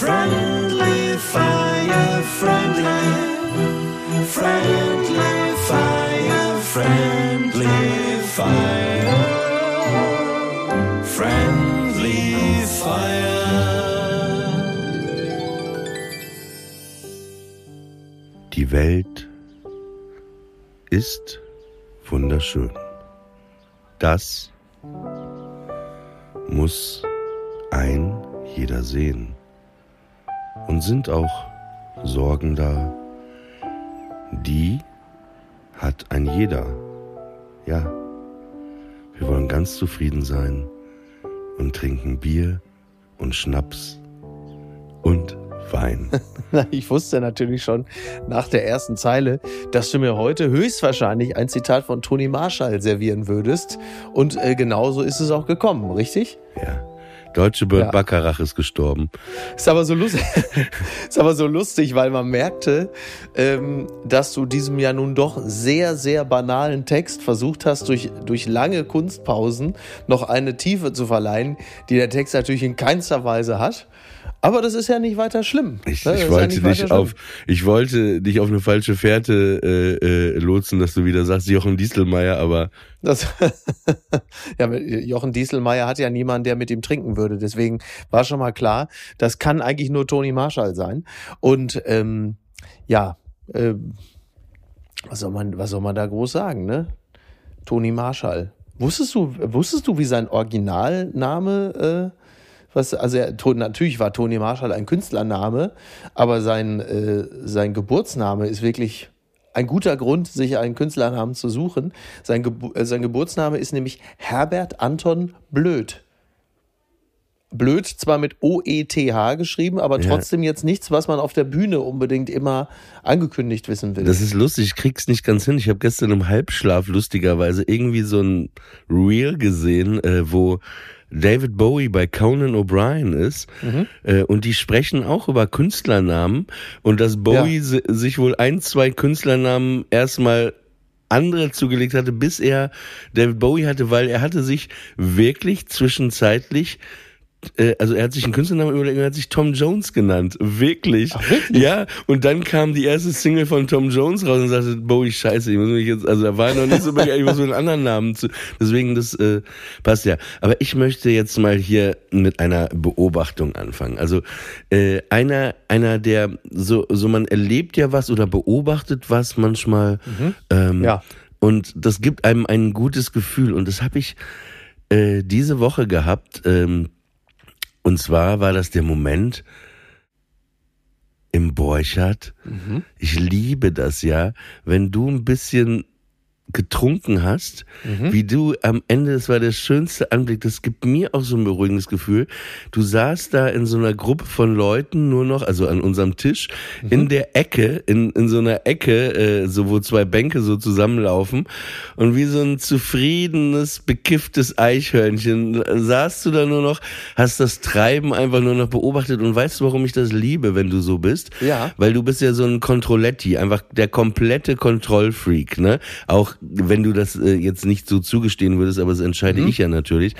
Friendly fire, friendly, friendly fire, friendly fire, friendly fire. Die Welt ist wunderschön. Das muss ein jeder sehen. Und sind auch Sorgen da, die hat ein jeder. Ja, wir wollen ganz zufrieden sein und trinken Bier und Schnaps und Wein. Ich wusste natürlich schon nach der ersten Zeile, dass du mir heute höchstwahrscheinlich ein Zitat von Toni Marshall servieren würdest. Und äh, genauso ist es auch gekommen, richtig? Ja. Deutsche Bert Ja. Baccarach ist gestorben. Ist aber so lustig, ist aber so lustig, weil man merkte, ähm, dass du diesem ja nun doch sehr, sehr banalen Text versucht hast, durch, durch lange Kunstpausen noch eine Tiefe zu verleihen, die der Text natürlich in keinster Weise hat. Aber das ist ja nicht weiter schlimm. Ich, ne? Ich ja wollte weiter dich auf, ich wollte dich auf eine falsche Fährte äh, äh, lotsen, dass du wieder sagst Jochen Dieselmeier, aber Das, ja, Jochen Dieselmeier hat ja niemanden, der mit ihm trinken würde. Deswegen war schon mal klar, das kann eigentlich nur Toni Marshall sein. Und ähm, ja, ähm, was soll man, was soll man da groß sagen, ne? Toni Marshall. Wusstest du, wusstest du, wie sein Originalname, äh, was, also er, natürlich war Toni Marshall ein Künstlername, aber sein, äh, sein Geburtsname ist wirklich ein guter Grund, sich einen Künstlernamen zu suchen. Sein, Gebu äh, sein Geburtsname ist nämlich Herbert Anton Blöd. Blöd zwar mit O-E-T-H geschrieben, aber Ja. trotzdem jetzt nichts, was man auf der Bühne unbedingt immer angekündigt wissen will. das ist lustig, ich krieg's nicht ganz hin. Ich habe gestern im Halbschlaf lustigerweise irgendwie so ein Reel gesehen, äh, wo David Bowie bei Conan O'Brien ist Mhm. äh, und die sprechen auch über Künstlernamen und dass Bowie si- sich wohl ein, zwei Künstlernamen erstmal andere zugelegt hatte, bis er David Bowie hatte, weil er hatte sich wirklich zwischenzeitlich also er hat sich einen Künstlernamen überlegt, er hat sich Tom Jones genannt. Wirklich. Ach, wirklich? Ja, und dann kam die erste Single von Tom Jones raus und sagte, Bowie, scheiße, ich muss mich jetzt, also da war er noch nicht so begeistert, ich muss mit einem anderen Namen zu. Deswegen, das äh, passt ja. Aber ich möchte jetzt mal hier mit einer Beobachtung anfangen. Also äh, einer, einer, der so, so man erlebt ja was oder beobachtet was manchmal. Ähm, Ja. Und das gibt einem ein gutes Gefühl. Und das habe ich äh, diese Woche gehabt. Ähm, und zwar war das der Moment im Borchardt. Ich liebe das ja, wenn du ein bisschen getrunken hast, wie du am Ende, das war der schönste Anblick, das gibt mir auch so ein beruhigendes Gefühl. Du saßt da in so einer Gruppe von Leuten nur noch, also an unserem Tisch, in der Ecke, in, in so einer Ecke, äh, so wo zwei Bänke so zusammenlaufen und wie so ein zufriedenes, bekifftes Eichhörnchen äh, saßt du da nur noch, hast das Treiben einfach nur noch beobachtet und weißt du, warum ich das liebe, wenn du so bist? Ja. Weil du bist ja so ein Controletti, einfach der komplette Kontrollfreak, ne? Auch wenn du das äh, jetzt nicht so zugestehen würdest, aber das entscheide ich ja natürlich.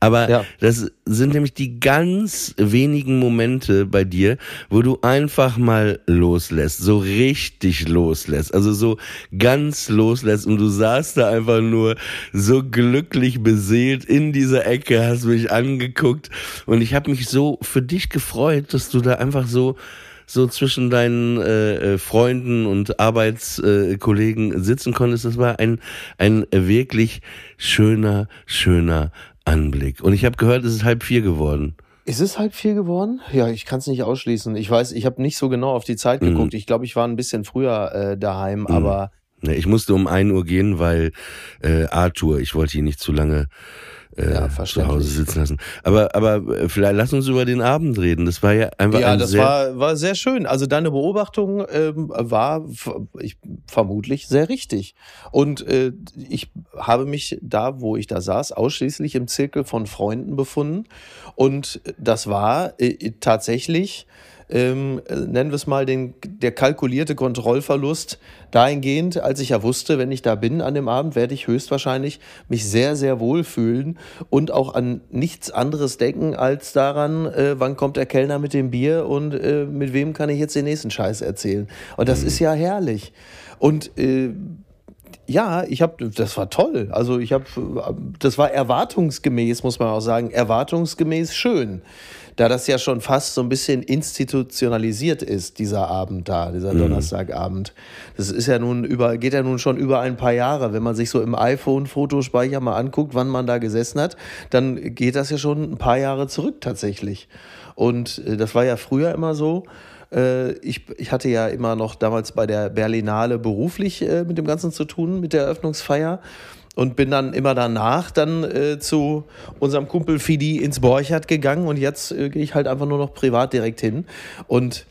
Aber Ja. das sind nämlich die ganz wenigen Momente bei dir, wo du einfach mal loslässt, so richtig loslässt, also so ganz loslässt und du saßt da einfach nur so glücklich beseelt in dieser Ecke, hast mich angeguckt und ich habe mich so für dich gefreut, dass du da einfach so so zwischen deinen äh, äh, Freunden und Arbeitskollegen äh, sitzen konntest. Das war ein, ein wirklich schöner, schöner Anblick. Und ich habe gehört, es ist halb vier geworden. Ist es halb vier geworden? Ja, ich kann es nicht ausschließen. Ich weiß, ich habe nicht so genau auf die Zeit Mhm. geguckt. Ich glaube, ich war ein bisschen früher äh, daheim, aber Ne, Ich musste um ein Uhr gehen, weil äh, Arthur, ich wollte ihn nicht zu lange äh, Ja, zu. Hause sitzen lassen. Aber, aber äh, vielleicht lass uns über den Abend reden. Das war ja einfach ja, ein das sehr, war, war sehr schön. Also deine Beobachtung ähm, war ich, vermutlich sehr richtig. Und äh, ich habe mich da, wo ich da saß, ausschließlich im Zirkel von Freunden befunden. Und das war äh, tatsächlich, ähm, äh, nennen wir es mal, den, der kalkulierte Kontrollverlust dahingehend, als ich ja wusste, wenn ich da bin an dem Abend, werde ich höchstwahrscheinlich mich sehr, sehr wohl fühlen und auch an nichts anderes denken als daran, äh, wann kommt der Kellner mit dem Bier und äh, mit wem kann ich jetzt den nächsten Scheiß erzählen. Und das ist ja herrlich. Und äh, ja, ich habe, das war toll. Also ich habe, das war erwartungsgemäß, muss man auch sagen, erwartungsgemäß schön. Da das ja schon fast so ein bisschen institutionalisiert ist, dieser Abend da, dieser Donnerstagabend. Das ist ja nun über, geht ja nun schon über ein paar Jahre. Wenn man sich so im iPhone-Fotospeicher mal anguckt, wann man da gesessen hat, dann geht das ja schon ein paar Jahre zurück tatsächlich. Und äh, das war ja früher immer so. Äh, ich, ich hatte ja immer noch damals bei der Berlinale beruflich äh, mit dem Ganzen zu tun, mit der Eröffnungsfeier. Und bin dann immer danach dann äh, zu unserem Kumpel Fidi ins Borchardt gegangen und jetzt äh, gehe ich halt einfach nur noch privat direkt hin. Und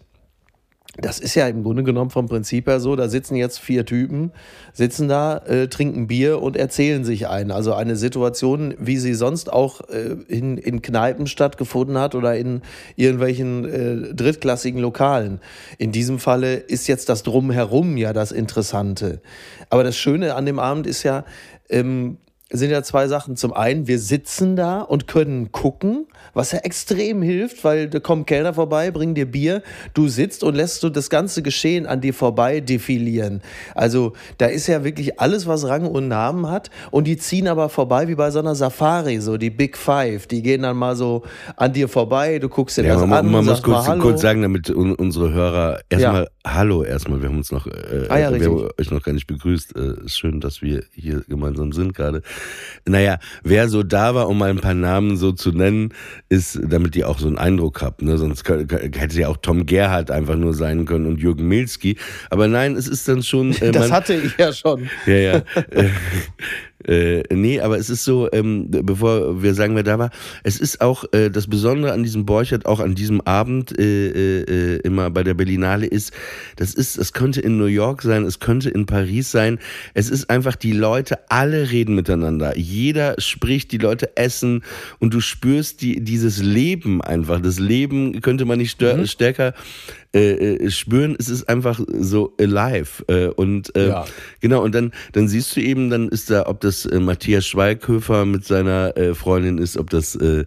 das ist ja im Grunde genommen vom Prinzip her so, da sitzen jetzt vier Typen, sitzen da, äh, trinken Bier und erzählen sich ein. Also eine Situation, wie sie sonst auch äh, in, in Kneipen stattgefunden hat oder in irgendwelchen äh, drittklassigen Lokalen. In diesem Falle ist jetzt das Drumherum ja das Interessante. Aber das Schöne an dem Abend ist ja, ähm, sind ja zwei Sachen. Zum einen, wir sitzen da und können gucken, was ja extrem hilft, weil da kommen Kellner vorbei, bringen dir Bier, du sitzt und lässt du das ganze Geschehen an dir vorbei defilieren. Also da ist ja wirklich alles, was Rang und Namen hat und die ziehen aber vorbei wie bei so einer Safari, so die Big Five, die gehen dann mal so an dir vorbei, du guckst dir Ja, das man, an, man muss kurz, kurz sagen, damit un, unsere Hörer erstmal Hallo erstmal. Wir haben uns noch, äh, Ah ja, wir haben euch noch gar nicht begrüßt. Äh, schön, dass wir hier gemeinsam sind gerade. Naja, wer so da war, um mal ein paar Namen so zu nennen, ist, damit ihr auch so einen Eindruck habt. Ne? Sonst hätte ja auch Tom Gerhardt einfach nur sein können und Jürgen Milski. Aber nein, es ist dann schon. Äh, Das man- hatte ich ja schon. ja, ja. Äh, äh, nee, aber es ist so, ähm, bevor wir sagen, wer da war, es ist auch äh, das Besondere an diesem Borchert, auch an diesem Abend äh, äh, äh, immer bei der Berlinale ist, das ist, es könnte in New York sein, es könnte in Paris sein, es ist einfach, die Leute, alle reden miteinander, jeder spricht, die Leute essen und du spürst die, dieses Leben einfach, das Leben könnte man nicht stör- stärker äh, äh, spüren, es ist einfach so alive äh, und äh, Ja. Genau, und dann, dann siehst du eben, dann ist da, ob das äh, Matthias Schweighöfer mit seiner äh, Freundin ist, ob das äh,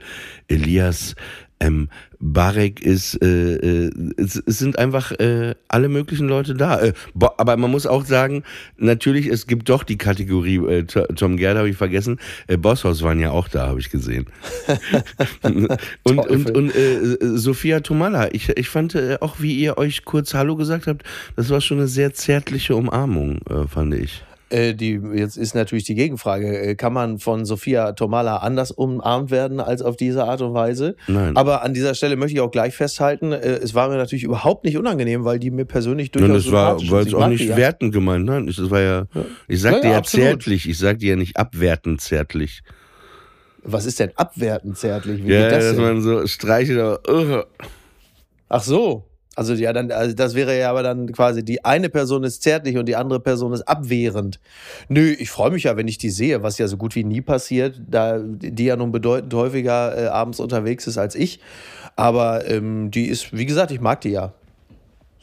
Elias ähm, Barek ist, äh, äh, es, es sind einfach äh, alle möglichen Leute da. Äh, bo- aber man muss auch sagen, natürlich, es gibt doch die Kategorie, äh, To- Tom Gerd habe ich vergessen, äh, Bosshaus waren ja auch da, habe ich gesehen. und und, und äh, Sophia Tomala, ich, ich fand äh, auch, wie ihr euch kurz Hallo gesagt habt, das war schon eine sehr zärtliche Umarmung, äh, fand ich. Äh, die, jetzt ist natürlich die Gegenfrage, äh, kann man von Sophia Tomala anders umarmt werden als auf diese Art und Weise? Nein. Aber an dieser Stelle möchte ich auch gleich festhalten, äh, es war mir natürlich überhaupt nicht unangenehm, weil die mir persönlich durchaus Nein, das war, jetzt Ich auch nicht ja. wertend gemeint. Nein, das war ja, ich Ja, sagte ja, ja, absolut. zärtlich, ich sagte ja nicht abwertend zärtlich. Was ist denn abwertend zärtlich? Wie Ja, geht das dass denn? man so streichelt, aber, uh, Ach so. Also ja, dann, also das wäre ja aber dann quasi die eine Person ist zärtlich und die andere Person ist abwehrend. Nö, ich freue mich ja, wenn ich die sehe, was ja so gut wie nie passiert, da die ja nun bedeutend häufiger äh, abends unterwegs ist als ich. Aber ähm, die ist, wie gesagt, ich mag die ja.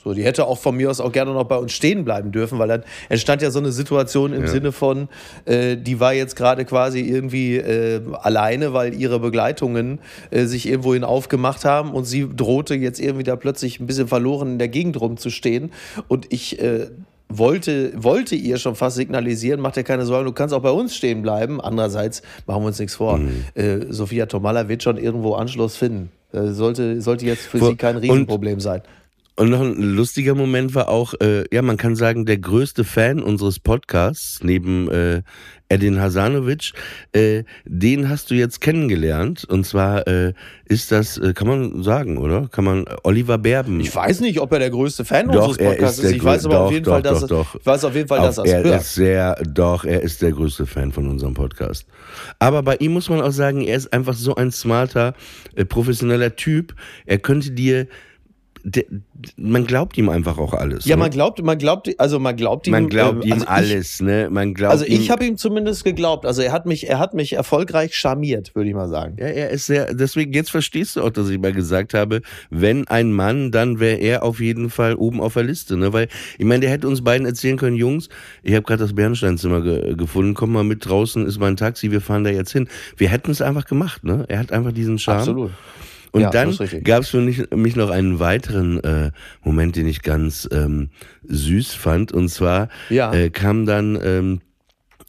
So, die hätte auch von mir aus auch gerne noch bei uns stehen bleiben dürfen, weil dann entstand ja so eine Situation im Ja. Sinne von, äh, die war jetzt gerade quasi irgendwie äh, alleine, weil ihre Begleitungen äh, sich irgendwohin aufgemacht haben und sie drohte jetzt irgendwie da plötzlich ein bisschen verloren in der Gegend rumzustehen. Und ich äh, wollte, wollte ihr schon fast signalisieren, mach dir keine Sorgen, du kannst auch bei uns stehen bleiben. Andererseits machen wir uns nichts vor. Mhm. Äh, Sophia Tomalla wird schon irgendwo Anschluss finden. Äh, sollte, sollte jetzt für Vor- sie kein Riesenproblem sein. Und noch ein lustiger Moment war auch, äh, ja, man kann sagen, der größte Fan unseres Podcasts, neben äh, Edin Hasanovic, äh, den hast du jetzt kennengelernt. Und zwar äh, ist das, äh, kann man sagen, oder? Kann man, äh, Oliver Berben. Ich weiß nicht, ob er der größte Fan Doch, unseres er Podcasts ist ist. Ich weiß aber auf doch, jeden doch, Fall, dass er, ich weiß auf jeden Fall, dass Auch er hört. ist sehr, doch, er ist der größte Fan von unserem Podcast. Aber bei ihm muss man auch sagen, er ist einfach so ein smarter, äh, professioneller Typ. Er könnte dir, der, man glaubt ihm einfach auch alles. Ja, ne? man glaubt, man glaubt, also man glaubt ihm, Man glaubt äh, ihm also ich- alles, ne? Man glaubt Also ich habe ihm zumindest geglaubt. Also er hat mich, er hat mich erfolgreich charmiert, würde ich mal sagen. Ja, er ist sehr, deswegen, jetzt verstehst du auch, dass ich mal gesagt habe, wenn ein Mann, dann wäre er auf jeden Fall oben auf der Liste, ne? Weil, ich meine, der hätte uns beiden erzählen können, Jungs, ich habe gerade das Bernsteinzimmer ge gefunden, komm mal mit draußen, ist mein Taxi, wir fahren da jetzt hin. Wir hätten es einfach gemacht, ne? Er hat einfach diesen Charme. Absolut. Und Ja, dann gab es für mich, mich noch einen weiteren äh, Moment, den ich ganz ähm, süß fand. Und zwar Ja. äh, kam dann ähm,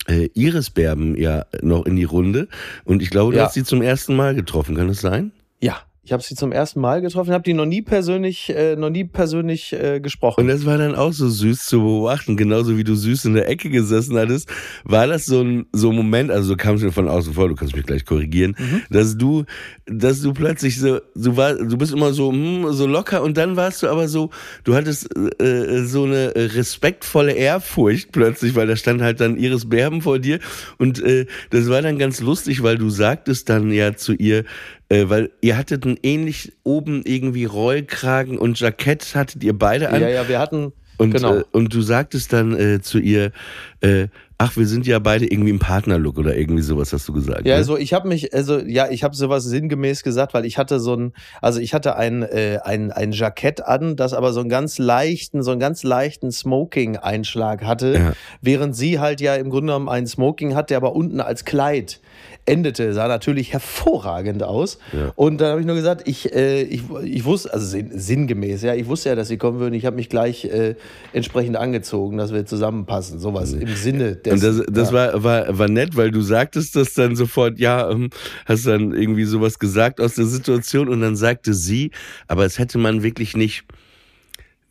äh, Iris Berben ja noch in die Runde. Und ich glaube, du Ja. hast sie zum ersten Mal getroffen. Kann das sein? Ja, ich habe sie zum ersten Mal getroffen, habe die noch nie persönlich, äh, noch nie persönlich äh, Und gesprochen. das war dann auch so süß zu beobachten, genauso wie du süß in der Ecke gesessen hattest, war das so ein, so ein Moment, also du kamst mir von außen vor, du kannst mich gleich korrigieren, Mhm. dass du, dass du plötzlich so, du war, du bist immer so, hm, so locker und dann warst du aber so, du hattest äh, so eine äh, respektvolle Ehrfurcht plötzlich, weil da stand halt dann Iris Berben vor dir und äh, das war dann ganz lustig, weil du sagtest dann ja zu ihr, äh, weil ihr hattet ein ähnlich oben irgendwie Rollkragen und Jackett hattet ihr beide an. Ja, ja, wir hatten, Und, genau. äh, und du sagtest dann äh, zu ihr, äh, ach, wir sind ja beide irgendwie im Partnerlook oder irgendwie sowas hast du gesagt. Ja, ne? also ich habe mich, also ja, ich habe sowas sinngemäß gesagt, weil ich hatte so ein, also ich hatte ein, äh, ein, ein Jackett an, das aber so einen ganz leichten, so einen ganz leichten Smoking-Einschlag hatte, Ja. während sie halt ja im Grunde genommen ein Smoking hat, der aber unten als Kleid endete, sah natürlich hervorragend aus. Ja. Und dann habe ich nur gesagt, ich, äh, ich, ich wusste, also sinn, sinngemäß, ja, ich wusste ja, dass sie kommen würden. Ich habe mich gleich äh, entsprechend angezogen, dass wir zusammenpassen, sowas im Sinne des. Und das, das ja. war, war, war nett, weil du sagtest das dann sofort, ja, ähm, hast dann irgendwie sowas gesagt aus der Situation und dann sagte sie, aber es hätte man wirklich nicht,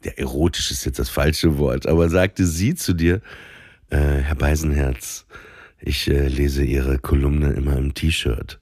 ja, erotisch ist jetzt das falsche Wort, aber sagte sie zu dir, äh, Herr Beisenherz, ich äh, lese Ihre Kolumne immer im T-Shirt.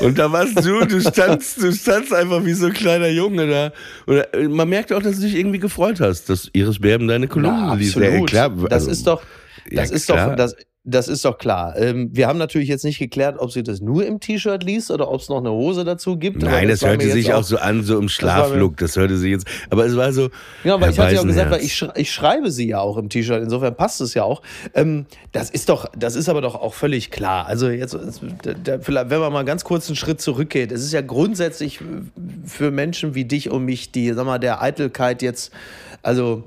Und da warst du, du standst, du standst einfach wie so ein kleiner Junge da. Und äh, man merkt auch, dass du dich irgendwie gefreut hast, dass Iris Berben deine Kolumne Ja, liest. absolut. Ja, klar, das also- ist doch, Ja, das ist klar. doch, das, das ist doch klar. Ähm, wir haben natürlich jetzt nicht geklärt, ob sie das nur im T-Shirt liest oder ob es noch eine Hose dazu gibt. Nein, das, mir hörte sich auch so an, so im Schlaflook. Das hörte sich jetzt. Aber es war so. Ja, aber Herr ich hatte ja auch gesagt, weil ich, schrei- ich schreibe sie ja auch im T-Shirt, insofern passt es ja auch. Ähm, das ist doch, das ist aber doch auch völlig klar. Also jetzt, vielleicht, wenn man mal ganz kurz einen Schritt zurückgeht, es ist ja grundsätzlich für Menschen wie dich und mich, die, sag mal, der Eitelkeit jetzt, also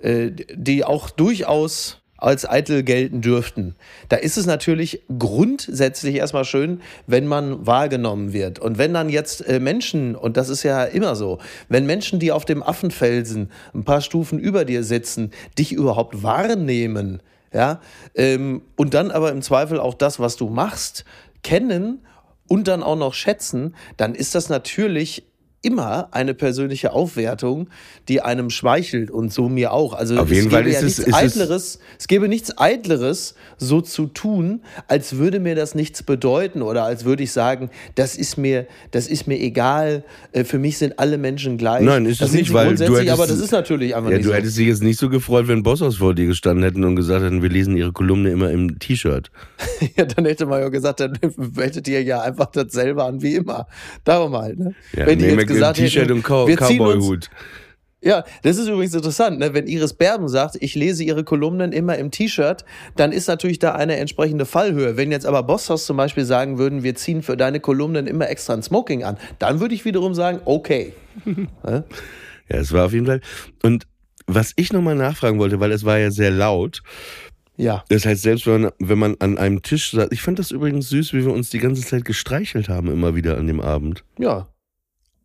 äh, die auch durchaus als eitel gelten dürften. Da ist es natürlich grundsätzlich erstmal schön, wenn man wahrgenommen wird. Und wenn dann jetzt äh, Menschen, und das ist ja immer so, wenn Menschen, die auf dem Affenfelsen ein paar Stufen über dir sitzen, dich überhaupt wahrnehmen, ja, ähm, und dann aber im Zweifel auch das, was du machst, kennen und dann auch noch schätzen, dann ist das natürlich immer eine persönliche Aufwertung, die einem schmeichelt und so mir auch. Also Auf jeden es Fall gäbe ist ja es- nichts es- Eitleres, es gäbe nichts Eitleres, so zu tun, als würde mir das nichts bedeuten oder als würde ich sagen, das ist mir, das ist mir egal. äh, Für mich sind alle Menschen gleich. Nein, ist das es nicht, weil du hättest- aber das ist natürlich einfach Ja, nicht du so. hättest dich jetzt nicht so gefreut, wenn Bosshaus vor dir gestanden hätten und gesagt hätten, wir lesen ihre Kolumne immer im T-Shirt. Ja, dann hätte man ja gesagt, dann hättet ihr ja einfach dasselbe an wie immer. Darum halt, ne? Ja, Wenn nee, gesagt T-Shirt und Cow Cowboy-Hut. Ja, das ist übrigens interessant, ne? wenn Iris Berben sagt, ich lese ihre Kolumnen immer im T-Shirt, dann ist natürlich da eine entsprechende Fallhöhe. Wenn jetzt aber Bosshaus zum Beispiel sagen würden, wir ziehen für deine Kolumnen immer extra ein Smoking an, dann würde ich wiederum sagen, okay. Ja, es war auf jeden Fall. Und was ich nochmal nachfragen wollte, weil es war ja sehr laut. Ja. Das heißt, selbst wenn man, wenn man an einem Tisch saß, ich fand das übrigens süß, wie wir uns die ganze Zeit gestreichelt haben, immer wieder an dem Abend. Ja.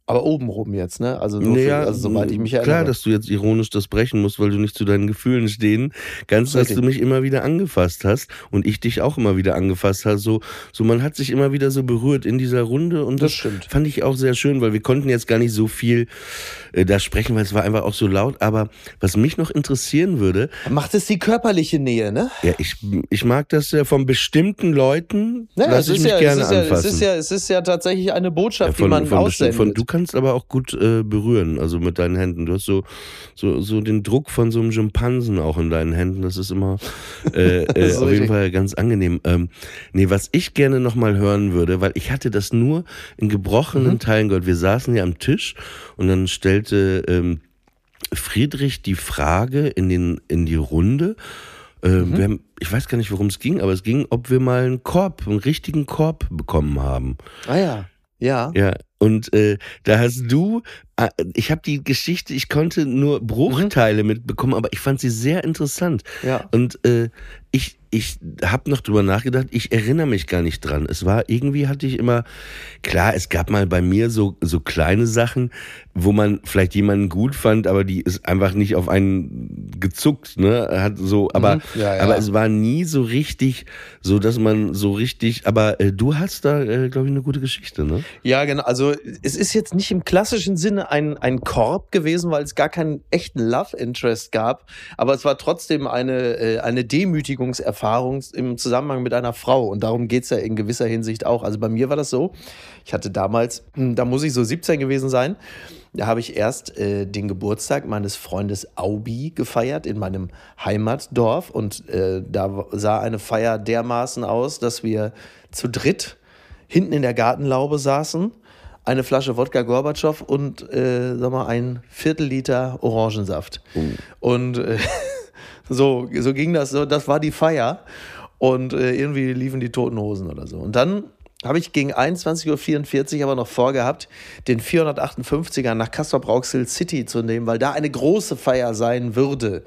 Aber obenrum jetzt, ne? Also, Naja, für, also soweit ich mich erinnere. Klar, dass du jetzt ironisch das brechen musst, weil du nicht zu deinen Gefühlen stehen kannst, dass du mich immer wieder angefasst hast und ich dich auch immer wieder angefasst hast. So, so man hat sich immer wieder so berührt in dieser Runde und das, Das stimmt. fand ich auch sehr schön, weil wir konnten jetzt gar nicht so viel äh, da sprechen, weil es war einfach auch so laut. Aber was mich noch interessieren würde, Macht es die körperliche Nähe, ne? ja, ich, ich mag das ja von bestimmten Leuten, Ja, lass ich mich ja, gerne es, ist ja, anfassen. es, ist ja, es ist ja tatsächlich eine Botschaft, Ja, von, die man von, aussendet. von, du kannst aber auch gut äh, berühren, also mit deinen Händen. Du hast so, so, so den Druck von so einem Schimpansen auch in deinen Händen. Das ist immer äh, äh, ist auf jeden. Fall ganz angenehm. Ähm, nee, was ich gerne nochmal hören würde, weil ich hatte das nur in gebrochenen Mhm. Teilen gehört. Wir saßen ja am Tisch und dann stellte ähm, Friedrich die Frage in, den, in die Runde. Äh, Mhm. haben, ich weiß gar nicht, worum es ging, aber es ging, ob wir mal einen Korb, einen richtigen Korb bekommen haben. ah ja, ja. Ja, und äh, da hast du, äh, ich habe die Geschichte, ich konnte nur Bruchteile mitbekommen, aber ich fand sie sehr interessant. Ja. Und äh, ich, ich habe noch drüber nachgedacht, ich erinnere mich gar nicht dran. Es war irgendwie hatte ich immer, klar, es gab mal bei mir so, so kleine Sachen, wo man vielleicht jemanden gut fand, aber die ist einfach nicht auf einen gezuckt, ne? Hat so, aber, Mhm. Ja, ja. aber es war nie so richtig, so dass man so richtig, aber äh, du hast da, äh, glaube ich, eine gute Geschichte, ne? Ja, genau. Also es ist jetzt nicht im klassischen Sinne ein, ein Korb gewesen, weil es gar keinen echten Love Interest gab. Aber es war trotzdem eine, äh, eine Demütigungserfahrung im Zusammenhang mit einer Frau. Und darum geht's ja in gewisser Hinsicht auch. Also bei mir war das so, ich hatte damals, hm, da muss ich so 17 gewesen sein, da habe ich erst äh, den Geburtstag meines Freundes Aubi gefeiert in meinem Heimatdorf. Und äh, da sah eine Feier dermaßen aus, dass wir zu dritt hinten in der Gartenlaube saßen, eine Flasche Wodka Gorbatschow und äh, sag mal, ein Viertel Liter Orangensaft. Und äh, so, so ging das, so, das war die Feier. Und äh, irgendwie liefen die Toten Hosen oder so. Und dann habe ich gegen 21.44 Uhr aber noch vorgehabt, den 458er nach Castrop-Rauxel City zu nehmen, weil da eine große Feier sein würde.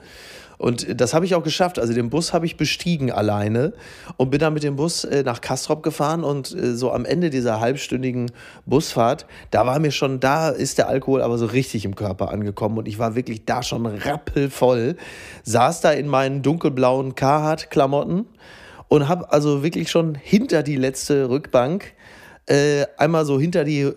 Und das habe ich auch geschafft. Also den Bus habe ich bestiegen alleine und bin dann mit dem Bus äh, nach Kastrop gefahren und äh, so am Ende dieser halbstündigen Busfahrt, da war mir schon, da ist der Alkohol aber so richtig im Körper angekommen und ich war wirklich da schon rappelvoll, saß da in meinen dunkelblauen Carhartt-Klamotten und habe also wirklich schon hinter die letzte Rückbank äh, einmal so hinter die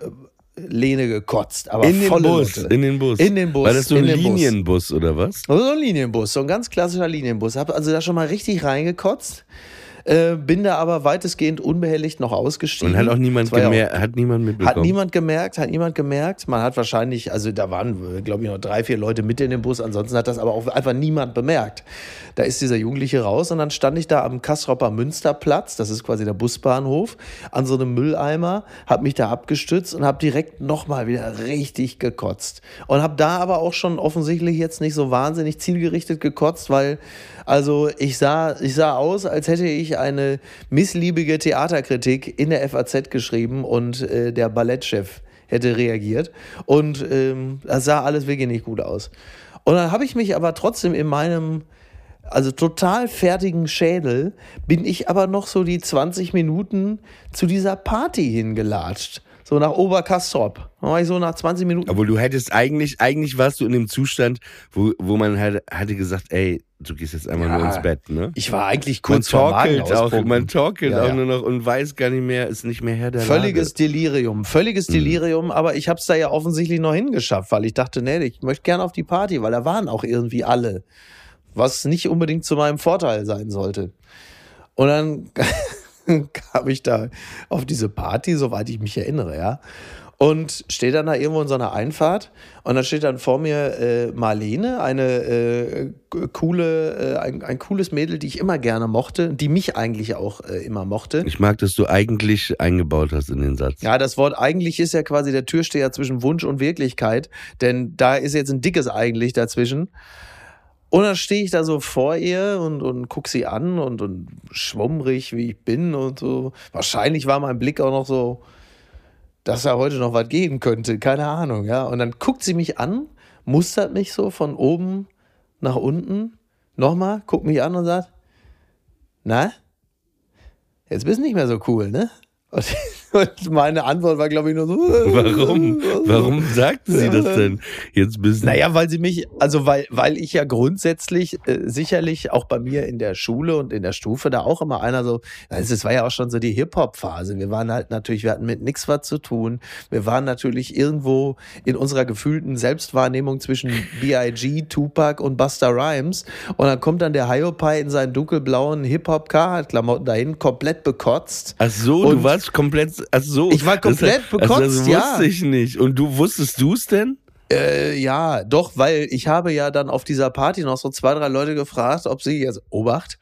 Lehne gekotzt, aber In den Bus, Lotte. in den Bus. In den Bus, War das so ein Bus. Linienbus oder was? So ein Linienbus, so ein ganz klassischer Linienbus. Hab also da schon mal richtig reingekotzt. Äh, bin da aber weitestgehend unbehelligt noch ausgestiegen. Und hat auch niemand war ja gemerkt, hat niemand mitbekommen. Hat niemand gemerkt, hat niemand gemerkt. Man hat wahrscheinlich, also da waren, glaube ich, noch drei, vier Leute mit in dem Bus. Ansonsten hat das aber auch einfach niemand bemerkt. Da ist dieser Jugendliche raus und dann stand ich da am Kassropper Münsterplatz, das ist quasi der Busbahnhof, an so einem Mülleimer, habe mich da abgestützt und habe direkt nochmal wieder richtig gekotzt. Und habe da aber auch schon offensichtlich jetzt nicht so wahnsinnig zielgerichtet gekotzt, weil also ich sah, ich sah aus, als hätte ich eine missliebige Theaterkritik in der FAZ geschrieben und äh, der Ballettchef hätte reagiert. Und ähm, das sah alles wirklich nicht gut aus. Und dann habe ich mich aber trotzdem in meinem, also total fertigen Schädel, bin ich aber noch so die 20 Minuten zu dieser Party hingelatscht. So nach Oberkastrop. War ich so nach 20 Minuten. Obwohl du hättest eigentlich, eigentlich warst du in dem Zustand, wo, wo man halt, hatte gesagt, ey, du gehst jetzt einmal Ja. nur ins Bett, ne? Ich war eigentlich Man kurz vor torkelt auch, man torkelt Ja, auch ja. nur noch und weiß gar nicht mehr, ist nicht mehr Herr der Völliges Lage. Delirium, völliges Mhm. Delirium, aber ich habe es da ja offensichtlich noch hingeschafft, weil ich dachte, nee, ich möchte gerne auf die Party, weil da waren auch irgendwie alle, was nicht unbedingt zu meinem Vorteil sein sollte. Und dann kam ich da auf diese Party, soweit ich mich erinnere, ja. Und stehe dann da irgendwo in so einer Einfahrt und dann steht dann vor mir äh, Marlene, eine äh, coole, äh, ein, ein cooles Mädel, die ich immer gerne mochte, die mich eigentlich auch äh, immer mochte. Ich mag, dass du eigentlich eingebaut hast in den Satz. Ja, das Wort eigentlich ist ja quasi der Türsteher zwischen Wunsch und Wirklichkeit, denn da ist jetzt ein dickes eigentlich dazwischen. Und dann stehe ich da so vor ihr und, und guck sie an und, und schwummrig, wie ich bin und so. Wahrscheinlich war mein Blick auch noch so, dass da heute noch was gehen könnte, keine Ahnung, ja. Und dann guckt sie mich an, mustert mich so von oben nach unten, nochmal, guckt mich an und sagt, na, jetzt bist du nicht mehr so cool, ne? Und, und meine Antwort war, glaube ich, nur so. Warum? Warum sagten sie das denn? Jetzt bist du. Naja, weil sie mich, also weil, weil ich ja grundsätzlich äh, sicherlich auch bei mir in der Schule und in der Stufe da auch immer einer so, also es war ja auch schon so die Hip-Hop-Phase. Wir waren halt natürlich, wir hatten mit nichts was zu tun. Wir waren natürlich irgendwo in unserer gefühlten Selbstwahrnehmung zwischen B.I.G., Tupac und Buster Rhymes. Und dann kommt dann der Hiopai in seinen dunkelblauen Hip-Hop-Carhartt-Klamotten dahin, komplett bekotzt. Ach so, Und- du warst komplett. Ach so. Ich war komplett das, bekotzt, also, das ja. wusste ich nicht. Und du wusstest du es denn? Äh, ja, doch, weil ich habe ja dann auf dieser Party noch so zwei, drei Leute gefragt, ob sie jetzt, Obacht,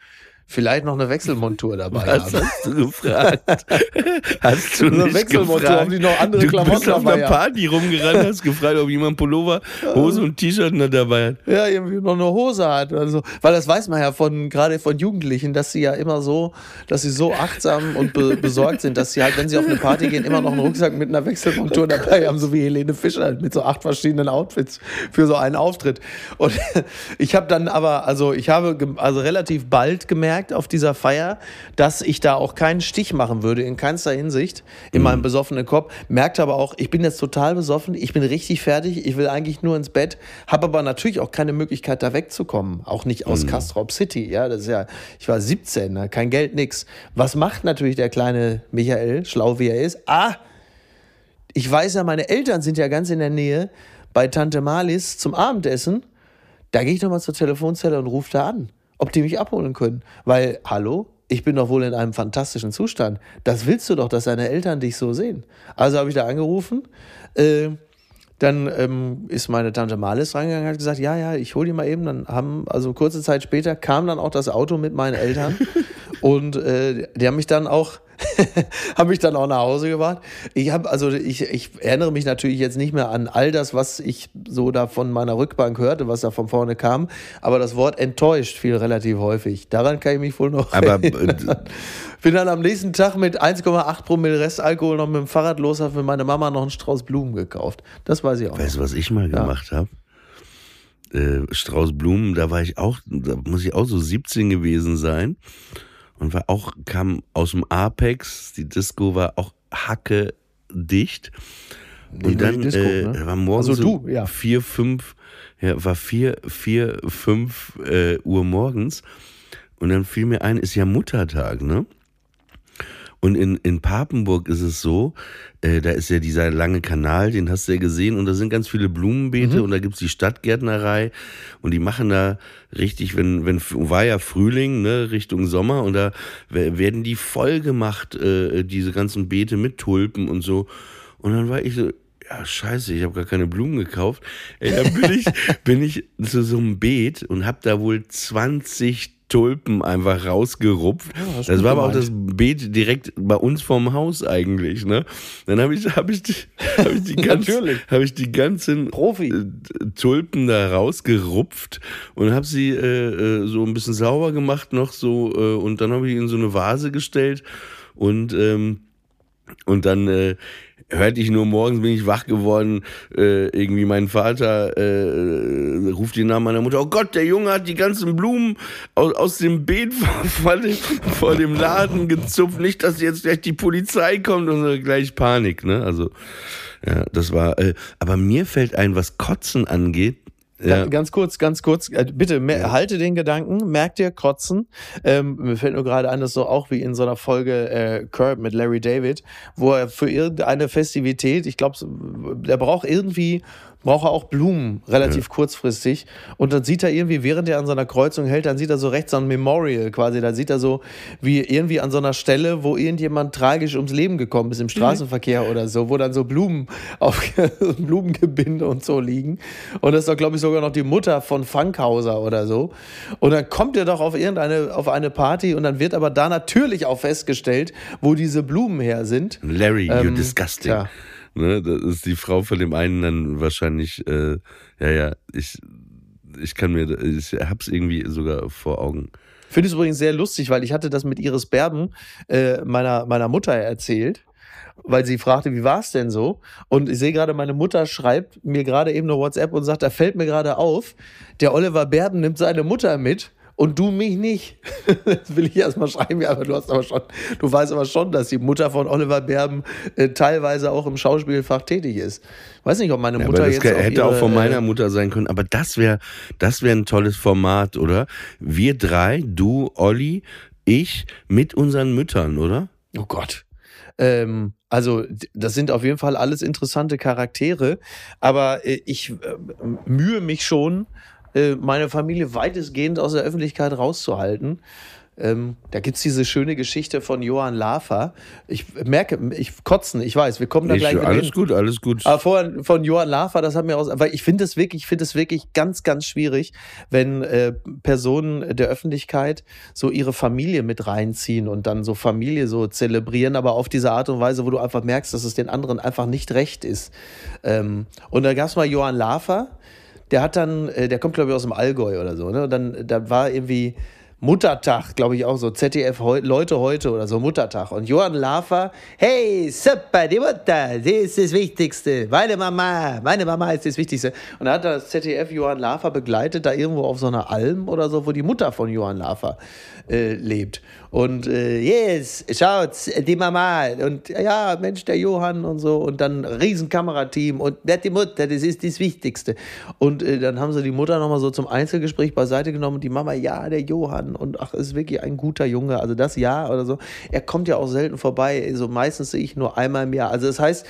vielleicht noch eine Wechselmontur dabei Was haben. hast du gefragt? hast du Eine nicht Wechselmontur, gefragt? ob die noch andere du Klamotten bist auf dabei einer haben. Party rumgerannt, hast gefragt, ob jemand Pullover, Hose und T-Shirt noch dabei hat. Ja, irgendwie noch eine Hose hat oder so. Weil das weiß man ja von, gerade von Jugendlichen, dass sie ja immer so, dass sie so achtsam und be besorgt sind, dass sie halt, wenn sie auf eine Party gehen, immer noch einen Rucksack mit einer Wechselmontur dabei haben, so wie Helene Fischer mit so acht verschiedenen Outfits für so einen Auftritt. Und ich habe dann aber, also ich habe also relativ bald gemerkt auf dieser Feier, dass ich da auch keinen Stich machen würde, in keinster Hinsicht, in meinem besoffenen Kopf. Merkte aber auch, ich bin jetzt total besoffen, ich bin richtig fertig, ich will eigentlich nur ins Bett, habe aber natürlich auch keine Möglichkeit, da wegzukommen. Auch nicht aus Castrop City, ja, das ist ja, ich war 17, ne, kein Geld, nix. Was macht natürlich der kleine Michael, schlau wie er ist? Ah, ich weiß ja, meine Eltern sind ja ganz in der Nähe bei Tante Malis zum Abendessen. Da gehe ich nochmal zur Telefonzelle und rufe da an, ob die mich abholen können. Weil, hallo, ich bin doch wohl in einem fantastischen Zustand. Das willst du doch, dass deine Eltern dich so sehen. Also habe ich da angerufen. Äh, dann ähm, ist meine Tante Malis reingegangen und hat gesagt, ja, ja, ich hole die mal eben. Dann haben, also kurze Zeit später kam dann auch das Auto mit meinen Eltern und äh, die haben mich dann auch, haben mich dann auch nach Hause gebracht. Ich habe, also ich, ich erinnere mich natürlich jetzt nicht mehr an all das, was ich so da von meiner Rückbank hörte, was da von vorne kam, aber das Wort enttäuscht fiel relativ häufig. Daran kann ich mich wohl noch Aber, äh, erinnern. Bin dann am nächsten Tag mit 1,8 Promille Restalkohol noch mit dem Fahrrad los, habe für meine Mama noch einen Strauß Blumen gekauft. Das weiß ich auch. Weißt du, was ich mal gemacht habe? Äh, Strauß Blumen, da war ich auch, da muss ich auch so 17 gewesen sein. Und war auch, kam aus dem Apex, die Disco war auch hacke dicht. Nee, Und dann Disco, äh, ne? war morgens Also so du, ja. vier, fünf, ja, war vier, vier, fünf äh, Uhr morgens. Und dann fiel mir ein, ist ja Muttertag, ne? Und in, in Papenburg ist es so, äh, da ist ja dieser lange Kanal, den hast du ja gesehen, und da sind ganz viele Blumenbeete und da gibt's die Stadtgärtnerei und die machen da richtig, wenn, wenn war ja Frühling, ne, Richtung Sommer, und da we- werden die voll gemacht, äh, diese ganzen Beete mit Tulpen und so. Und dann war ich so, ja, scheiße, ich habe gar keine Blumen gekauft. Ey, dann bin ich, bin ich zu so einem Beet und habe da wohl 20 Tulpen einfach rausgerupft. ist das gut war aber auch das Beet direkt bei uns vorm Haus eigentlich, ne? Dann habe ich, habe ich, die, hab ich die ganzen, Natürlich. habe ich die ganzen Profi. äh, Tulpen da rausgerupft und habe sie äh, äh, so ein bisschen sauber gemacht noch so äh, und dann habe ich in so eine Vase gestellt und ähm, und dann äh, hörte ich nur morgens, bin ich wach geworden, äh, irgendwie mein Vater äh, ruft den Namen meiner Mutter, oh Gott, der Junge hat die ganzen Blumen aus, aus dem Beet vor, dem, vor dem Laden gezupft, nicht, dass jetzt gleich die Polizei kommt und gleich Panik, ne? Also, ja, das war, äh, aber mir fällt ein, was Kotzen angeht, ja, Ga- Ganz kurz, ganz kurz, äh, bitte mer halte den Gedanken, merkt dir Kotzen. Ähm, mir fällt nur gerade ein, das ist so auch wie in so einer Folge äh, Curb mit Larry David, wo er für irgendeine Festivität, ich glaube, der braucht irgendwie, braucht er auch Blumen, relativ kurzfristig. Und dann sieht er irgendwie, während er an so einer Kreuzung hält, dann sieht er so rechts so ein Memorial quasi, da sieht er so, wie irgendwie an so einer Stelle, wo irgendjemand tragisch ums Leben gekommen ist, im Straßenverkehr oder so, wo dann so Blumen auf Blumengebinde und so liegen. Und das ist doch, glaube ich, sogar noch die Mutter von Fankhauser oder so. Und dann kommt er doch auf irgendeine, auf eine Party und dann wird aber da natürlich auch festgestellt, wo diese Blumen her sind. Larry, you're Ähm, disgusting. tja. Ne, das ist die Frau von dem einen dann wahrscheinlich, äh, ja, ja, ich, ich kann mir, ich hab's irgendwie sogar vor Augen. Finde es übrigens sehr lustig, weil ich hatte das mit Iris Berben, äh, meiner, meiner Mutter erzählt. weil sie fragte, wie war es denn so? Und ich sehe gerade, meine Mutter schreibt mir gerade eben eine WhatsApp und sagt, da fällt mir gerade auf, der Oliver Berden nimmt seine Mutter mit und du mich nicht. Das will ich erstmal schreiben, ja, aber du hast aber schon, du weißt aber schon, dass die Mutter von Oliver Berben äh, teilweise auch im Schauspielfach tätig ist. Weiß nicht, ob meine Ja, Mutter das jetzt kann- auf hätte ihre, auch von meiner äh, Mutter sein können. Aber das wäre das wär ein tolles Format, oder? Wir drei, du, Olli, ich mit unseren Müttern, oder? Oh Gott. Ähm, also, das sind auf jeden Fall alles interessante Charaktere, aber äh, ich äh, mühe mich schon, äh, meine Familie weitestgehend aus der Öffentlichkeit rauszuhalten. Ähm, da gibt's diese schöne Geschichte von Johann Lafer. Ich merke, ich kotzen, ich weiß, wir kommen da Ich, gleich wieder alles hin. gut, alles gut. Aber vorhin von Johann Lafer, das hat mir aus, weil ich finde es wirklich, ich finde es wirklich ganz, ganz schwierig, wenn äh, Personen der Öffentlichkeit so ihre Familie mit reinziehen und dann so Familie so zelebrieren, aber auf diese Art und Weise, wo du einfach merkst, dass es den anderen einfach nicht recht ist. Ähm, und da gab es mal Johann Lafer, der hat dann, äh, der kommt glaube ich aus dem Allgäu oder so, ne? Und dann, da war irgendwie Muttertag, glaube ich auch so, ZDF heu, Leute heute oder so, Muttertag. Und Johann Lafer, hey, super, die Mutter, sie ist das Wichtigste. Meine Mama, meine Mama ist das Wichtigste. Und da hat das ZDF Johann Lafer begleitet, da irgendwo auf so einer Alm oder so, wo die Mutter von Johann Lafer äh, lebt. Und äh, yes, schaut, die Mama. Und ja, Mensch, der Johann und so. Und dann ein riesen Kamerateam und wer die Mutter, das ist das Wichtigste. Und äh, dann haben sie die Mutter nochmal so zum Einzelgespräch beiseite genommen und die Mama, ja, der Johann. Und ach, ist wirklich ein guter Junge. Also das ja oder so. Er kommt ja auch selten vorbei. Also meistens sehe ich nur einmal im Jahr. Also das heißt,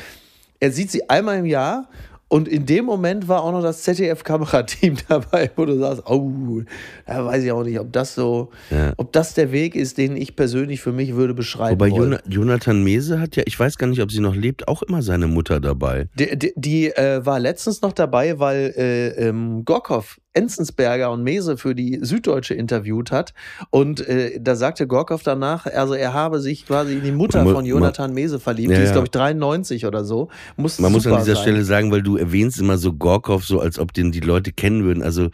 er sieht sie einmal im Jahr und in dem Moment war auch noch das ZDF-Kamerateam dabei, wo du sagst, oh, da weiß ich auch nicht, ob das so, Ja. ob das der Weg ist, den ich persönlich für mich würde beschreiben Wobei. Jona- Jonathan Mese hat ja, ich weiß gar nicht, ob sie noch lebt, auch immer seine Mutter dabei. Die, die, die äh, war letztens noch dabei, weil äh, ähm, Gorkov Enzensberger und Mese für die Süddeutsche interviewt hat. Und äh, da sagte Gorkov danach, also er habe sich quasi in die Mutter Man von Jonathan Mese verliebt. Ja, die ist, glaube ich, 93 oder so. Muss Man muss an dieser sein. Stelle sagen, weil du erwähnst immer so Gorkov, so als ob den die Leute kennen würden. Also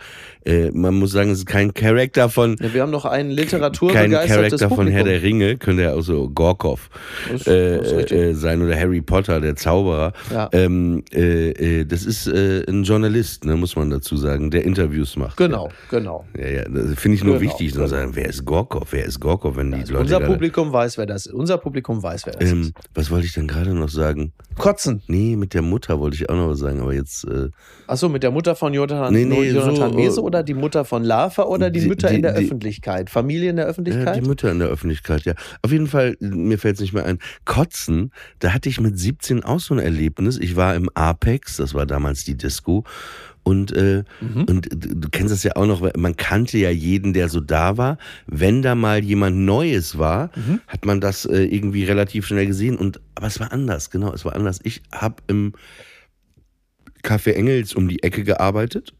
äh, man muss sagen, es ist kein Charakter von Ja, wir haben noch einen kein literaturbegeistertes Charakter von. Herr der Ringe, könnte ja auch so Gorkov Das- äh, das äh, sein oder Harry Potter, der Zauberer. Ja. Ähm, äh, äh, das ist ein Journalist, ne, muss man dazu sagen, der Interviews macht. Genau, genau. Ja, ja, das finde ich nur Genau, wichtig, zu genau. sagen, wer ist Gorkov, wer ist Gorkov, wenn die Leute Unser Publikum weiß, wer das ist. Unser Publikum weiß, wer das ähm, ist. was wollte ich denn gerade noch sagen? Kotzen. Nee, mit der Mutter wollte ich auch noch was sagen, aber jetzt äh, Achso, mit der Mutter von Jonathan, Nee, nee, Jonathan so, Mese äh, oder die Mutter von Lava oder die, die- Mütter in die- der die- Öffentlichkeit? Familie in der Ja, Öffentlichkeit? die Mütter in der Öffentlichkeit, ja. Auf jeden Fall, mir fällt es nicht mehr ein. Kotzen, da hatte ich mit 17 auch so ein Erlebnis. Ich war im Apex, das war damals die Disco. Und, äh, Mhm. und du kennst das ja auch noch, weil man kannte ja jeden, der so da war. Wenn da mal jemand Neues war, Mhm. hat man das äh, irgendwie relativ schnell gesehen. Und aber es war anders, genau, es war anders. Ich habe im Café Engels um die Ecke gearbeitet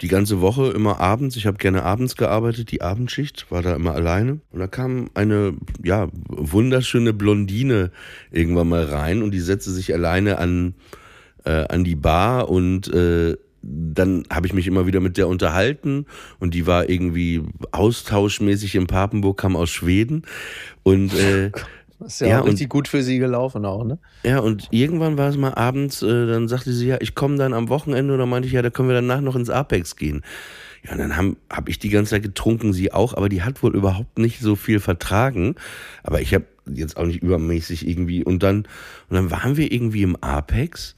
die ganze Woche immer abends. Ich habe gerne abends gearbeitet, die Abendschicht, war da immer alleine. Und da kam eine, ja, wunderschöne Blondine irgendwann mal rein und die setzte sich alleine an, äh, an die Bar und äh, dann habe ich mich immer wieder mit der unterhalten und die war irgendwie austauschmäßig in Papenburg, kam aus Schweden und äh, ist ja, Ja, auch und- richtig gut für sie gelaufen auch, ne? ja, und irgendwann war es mal abends, äh, dann sagte sie, ja, ich komme dann am Wochenende und dann meinte ich, ja, da können wir danach noch ins Apex gehen. Ja, und dann habe hab ich die ganze Zeit getrunken, sie auch, aber die hat wohl überhaupt nicht so viel vertragen. Aber ich habe jetzt auch nicht übermäßig irgendwie. Und dann, und dann waren wir irgendwie im Apex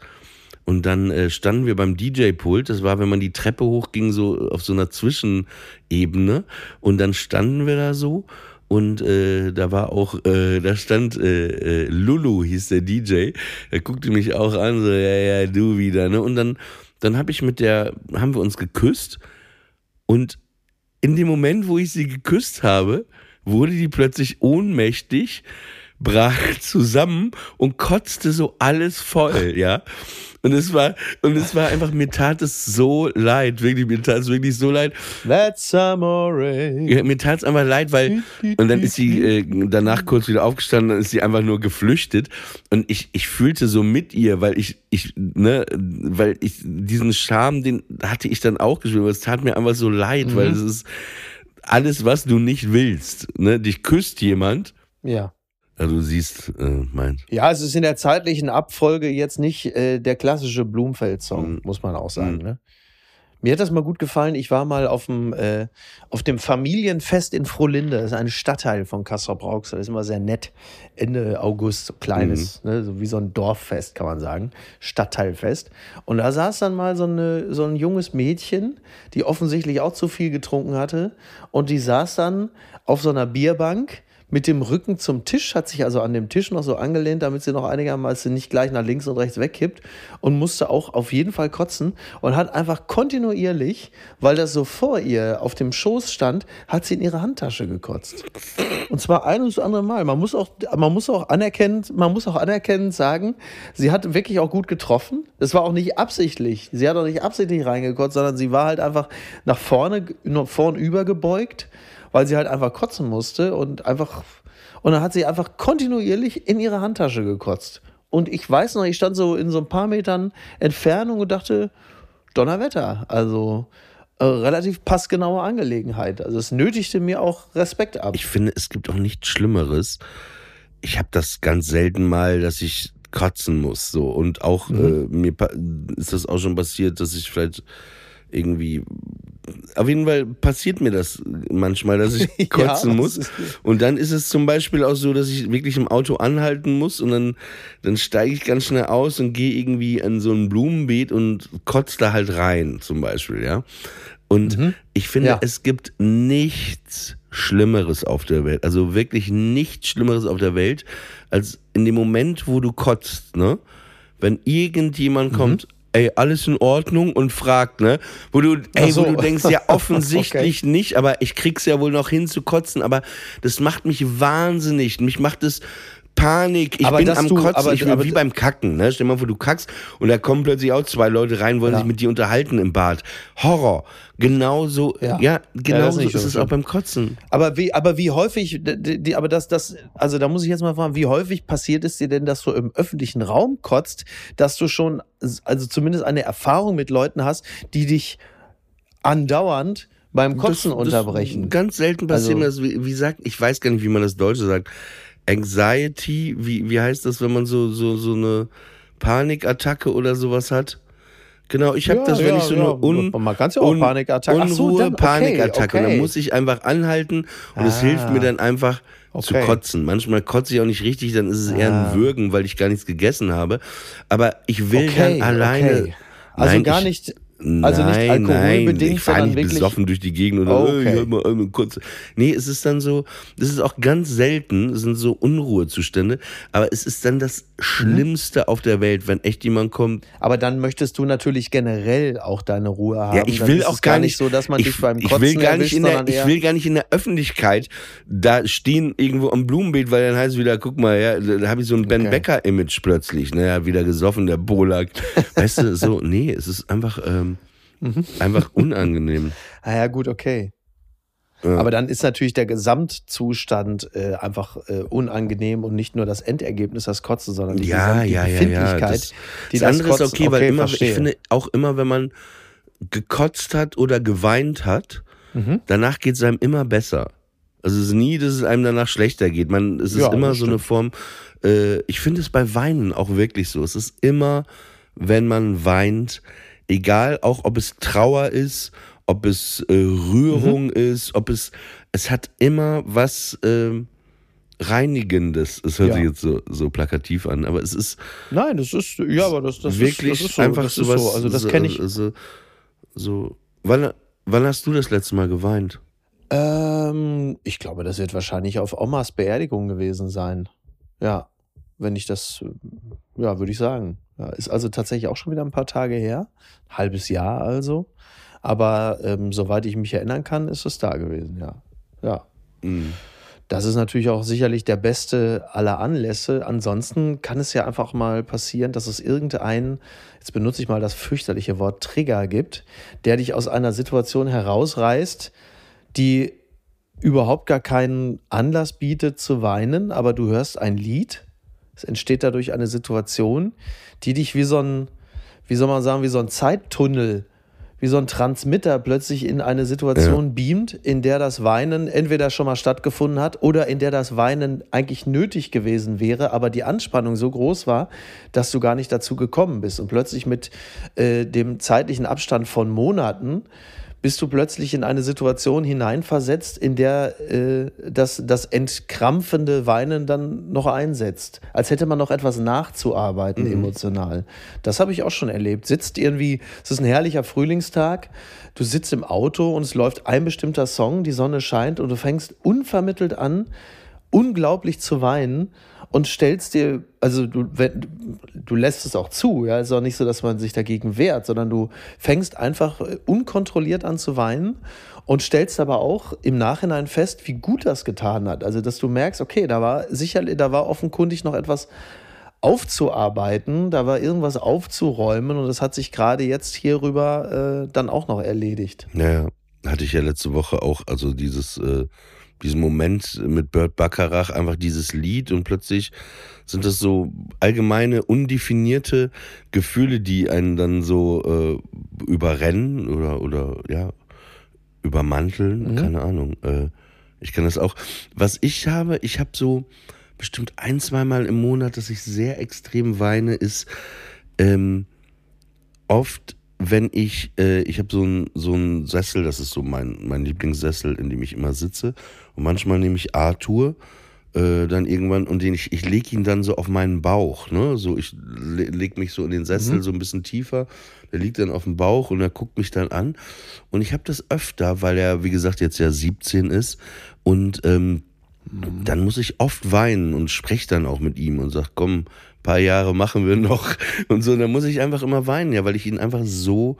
und dann äh, standen wir beim DJ-Pult. Das war, wenn man die Treppe hochging, so auf so einer Zwischenebene. Und dann standen wir da so. Und äh, da war auch, äh, da stand äh, äh, Lulu, hieß der DJ. Er guckte mich auch an, so, ja, ja, du wieder. Ne? Und dann, dann habe ich mit der, haben wir uns geküsst. Und in dem Moment, wo ich sie geküsst habe, wurde die plötzlich ohnmächtig, brach zusammen und kotzte so alles voll, ja. Und es war, und es war einfach, mir tat es so leid, wirklich, mir tat es wirklich so leid. That's amore. Ja, mir tat es einfach leid, weil, und dann ist sie äh, danach kurz wieder aufgestanden, dann ist sie einfach nur geflüchtet. Und ich, ich fühlte so mit ihr, weil ich, ich, ne, weil ich diesen Charme, den hatte ich dann auch gespürt, aber es tat mir einfach so leid, weil es ist alles, was du nicht willst. Ne? Dich küsst jemand, Ja. Also du siehst, äh, mein. Ja, es ist in der zeitlichen Abfolge jetzt nicht äh, der klassische Blumfeld-Song, Mhm. muss man auch sagen. Mhm. Ne? Mir hat das mal gut gefallen. Ich war mal auf dem, äh, auf dem Familienfest in Frohlinde. Das ist ein Stadtteil von Kassel-Brauxel. Das ist immer sehr nett. Ende August, so kleines, Mhm. ne? so wie so ein Dorffest, kann man sagen. Stadtteilfest. Und da saß dann mal so, eine, so ein junges Mädchen, die offensichtlich auch zu viel getrunken hatte. Und die saß dann auf so einer Bierbank mit dem Rücken zum Tisch, hat sich also an dem Tisch noch so angelehnt, damit sie noch einigermaßen nicht gleich nach links und rechts wegkippt und musste auch auf jeden Fall kotzen und hat einfach kontinuierlich, weil das so vor ihr auf dem Schoß stand, hat sie in ihre Handtasche gekotzt. Und zwar ein und das andere Mal. Man muss auch, man muss auch anerkennend, man muss auch anerkennend sagen, sie hat wirklich auch gut getroffen. Es war auch nicht absichtlich. Sie hat auch nicht absichtlich reingekotzt, sondern sie war halt einfach nach vorne, nach vorn übergebeugt, weil sie halt einfach kotzen musste und einfach, und dann hat sie einfach kontinuierlich in ihre Handtasche gekotzt. Und ich weiß noch, ich stand so in so ein paar Metern Entfernung und dachte, Donnerwetter. Also äh, relativ passgenaue Angelegenheit. Also es nötigte mir auch Respekt ab. Ich finde, es gibt auch nichts Schlimmeres. Ich habe das ganz selten mal, dass ich kotzen muss. So. Und auch Mhm. äh, mir ist das auch schon passiert, dass ich vielleicht irgendwie. Auf jeden Fall passiert mir das manchmal, dass ich Ja, kotzen das muss. Und dann ist es zum Beispiel auch so, dass ich wirklich im Auto anhalten muss und dann, dann steige ich ganz schnell aus und gehe irgendwie in so ein Blumenbeet und kotze da halt rein, zum Beispiel, ja. Und ich finde, Ja. es gibt nichts Schlimmeres auf der Welt, also wirklich nichts Schlimmeres auf der Welt, als in dem Moment, wo du kotzt, ne? Wenn Mhm. irgendjemand kommt, ey, alles in Ordnung und fragt, ne? Wo du, ey, so. wo du denkst, ja, offensichtlich nicht, aber ich krieg's ja wohl noch hin zu kotzen, aber das macht mich wahnsinnig. Mich macht es Panik. Ich Aber bin am du- Kotzen. aber- ich bin wie beim Kacken, ne? Stell dir mal vor, du kackst und da kommen plötzlich auch zwei Leute rein, wollen Ja. sich mit dir unterhalten im Bad. Horror. Genauso, ja, Ja. Ja, das genau ist ist es auch beim Kotzen. Aber wie, aber wie häufig, die, aber das, das, also da muss ich jetzt mal fragen, wie häufig passiert es dir denn, dass du im öffentlichen Raum kotzt, dass du schon, also zumindest eine Erfahrung mit Leuten hast, die dich andauernd beim Kotzen Das- unterbrechen? Das ganz selten passiert mir Also- das, wie, wie sagt, ich weiß gar nicht, wie man das Deutsche sagt. Anxiety, wie, wie heißt das, wenn man so, so, so eine Panikattacke oder sowas hat? Genau, ich habe Ja, das, wenn ja, ich so ja. eine Un Man kann's ja auch Un- Panikattacke- Ach so, Unruhe, dann- okay, Panikattacke. Okay. dann muss ich einfach anhalten und es Ah. hilft mir dann einfach zu Okay. kotzen. Manchmal kotze ich auch nicht richtig, dann ist es eher Ah. ein Würgen, weil ich gar nichts gegessen habe. Aber ich will dann alleine. Also Nein, gar ich, nicht, also nicht Nein, alkoholbedingt, nein, ich fahre nicht wirklich. besoffen durch die Gegend oder Okay. äh, ich mal einmal kurz. Nee, es ist dann so, das ist auch ganz selten, es sind so Unruhezustände, aber es ist dann das Schlimmste auf der Welt, wenn echt jemand kommt. Aber dann möchtest du natürlich generell auch deine Ruhe haben. Ja, ich Dann will auch gar nicht so, dass man ich, dich beim ich Kotzen will gar erwischt, nicht in der, ich will gar nicht in der Öffentlichkeit da stehen irgendwo am Blumenbeet, weil dann heißt es wieder, guck mal, ja, da habe ich so ein Ben Okay. Becker Image plötzlich, ne, ja, wieder gesoffen, der Bolak. weißt du, so, nee, es ist einfach ähm, Mhm. einfach unangenehm. Ah ja, gut, okay. Ja. Aber dann ist natürlich der Gesamtzustand äh, einfach äh, unangenehm und nicht nur das Endergebnis, das Kotzen, sondern die, Ja, ja, ja, ja. Das, die das andere ist Kotzen- okay, weil immer, verstehe. ich finde auch immer, wenn man gekotzt hat oder geweint hat, Mhm. danach geht es einem immer besser. Also es ist nie, dass es einem danach schlechter geht. Man, es ist Ja, immer das so eine Form, äh, ich finde es bei Weinen auch wirklich so. Es ist immer, wenn man weint, egal auch ob es Trauer ist, ob es äh, Rührung Mhm. ist, ob es, es hat immer was ähm, Reinigendes. Es hört Ja. sich jetzt so, so plakativ an, aber es ist Nein, das ist, ja, aber das, das wirklich ist, das ist so, einfach das so was. so. Also das kenne ich. So, so, wann, wann hast du das letzte Mal geweint? Ähm, ich glaube, das wird wahrscheinlich auf Omas Beerdigung gewesen sein. Ja, wenn ich das, äh, ja, würde ich sagen. Ist also tatsächlich auch schon wieder ein paar Tage her. Halbes Jahr also. Aber ähm, soweit ich mich erinnern kann, ist es da gewesen, ja. Ja. Mhm. Das ist natürlich auch sicherlich der beste aller Anlässe. Ansonsten kann es ja einfach mal passieren, dass es irgendeinen, jetzt benutze ich mal das fürchterliche Wort Trigger gibt, der dich aus einer Situation herausreißt, die überhaupt gar keinen Anlass bietet zu weinen, aber du hörst ein Lied. Es entsteht dadurch eine Situation, die dich wie so ein, wie soll man sagen, wie so ein Zeittunnel, wie so ein Transmitter plötzlich in eine Situation beamt, in der das Weinen entweder schon mal stattgefunden hat oder in der das Weinen eigentlich nötig gewesen wäre, aber die Anspannung so groß war, dass du gar nicht dazu gekommen bist. Und plötzlich mit äh, dem zeitlichen Abstand von Monaten bist du plötzlich in eine Situation hineinversetzt, in der äh, das, das entkrampfende Weinen dann noch einsetzt. Als hätte man noch etwas nachzuarbeiten Mhm. emotional. Das habe ich auch schon erlebt. Sitzt irgendwie, es ist ein herrlicher Frühlingstag, du sitzt im Auto und es läuft ein bestimmter Song, die Sonne scheint und du fängst unvermittelt an, unglaublich zu weinen und stellst dir, also du, wenn, du lässt es auch zu, ja, es ist auch nicht so, dass man sich dagegen wehrt, sondern du fängst einfach äh, unkontrolliert an zu weinen und stellst aber auch im Nachhinein fest, wie gut das getan hat. Also, dass du merkst, okay, da war sicherlich, da war offenkundig noch etwas aufzuarbeiten, da war irgendwas aufzuräumen und das hat sich gerade jetzt hierüber äh, dann auch noch erledigt. Naja, hatte ich ja letzte Woche auch, also dieses, äh, diesen Moment mit Burt Bacharach, einfach dieses Lied und plötzlich sind das so allgemeine, undefinierte Gefühle, die einen dann so äh, überrennen oder, oder ja, übermanteln, Mhm. keine Ahnung. Äh, ich kann das auch. Was ich habe, ich habe so bestimmt ein, zweimal im Monat, dass ich sehr extrem weine, ist ähm, oft, wenn ich, äh, ich habe so einen so einen Sessel, das ist so mein, mein Lieblingssessel, in dem ich immer sitze. Und manchmal nehme ich Arthur äh, dann irgendwann und den ich, ich lege ihn dann so auf meinen Bauch, ne? So, ich le leg mich so in den Sessel so ein bisschen tiefer. Der liegt dann auf dem Bauch und er guckt mich dann an. Und ich habe das öfter, weil er, wie gesagt, jetzt ja 17 ist. Und ähm, dann muss ich oft weinen und spreche dann auch mit ihm und sag, komm, paar Jahre machen wir noch und so. Dann muss ich einfach immer weinen, ja, weil ich ihn einfach so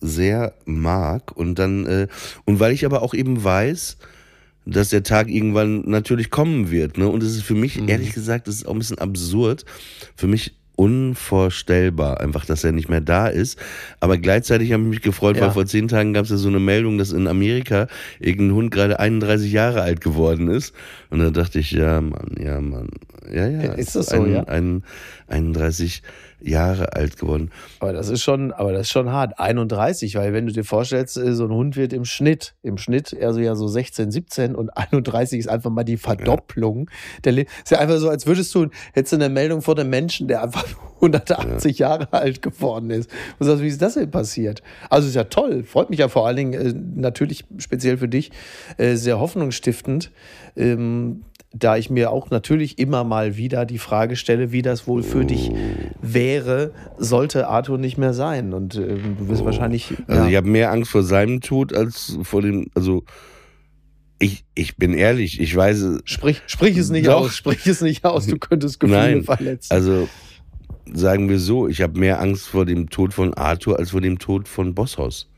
sehr mag und dann äh, und weil ich aber auch eben weiß, dass der Tag irgendwann natürlich kommen wird, ne? Und es ist für mich ehrlich gesagt, das ist auch ein bisschen absurd, für mich unvorstellbar, einfach, dass er nicht mehr da ist. Aber gleichzeitig habe ich mich gefreut, Ja. weil vor zehn Tagen gab es ja so eine Meldung, dass in Amerika irgendein Hund gerade 31 Jahre alt geworden ist. Und da dachte ich, ja, Mann, ja, Mann. Ja, ja. Ist das so, ein, ja? Ein, 31 Jahre alt geworden. Aber das ist schon, aber das ist schon hart. 31, weil wenn du dir vorstellst, äh, so ein Hund wird im Schnitt, im Schnitt eher so ja so 16, 17 und 31 ist einfach mal die Verdopplung. Der Le- ist ja einfach so, als würdest du, hättest du eine Meldung vor einem Menschen, der einfach 180 Jahre alt geworden ist. Und sagst, wie ist das denn passiert? Also ist ja toll, freut mich ja vor allen Dingen äh, natürlich speziell für dich äh, sehr hoffnungsstiftend. Ähm, da ich mir auch natürlich immer mal wieder die Frage stelle, wie das wohl für dich wäre, sollte Arthur nicht mehr sein. Und ähm, du wirst wahrscheinlich. Also ja, ich habe mehr Angst vor seinem Tod als vor dem, also ich, ich bin ehrlich, ich weiß, es- sprich, sprich es nicht Doch. aus, sprich es nicht aus, du könntest Gefühle Nein, verletzen. also sagen wir so, ich habe mehr Angst vor dem Tod von Arthur als vor dem Tod von Bosshaus.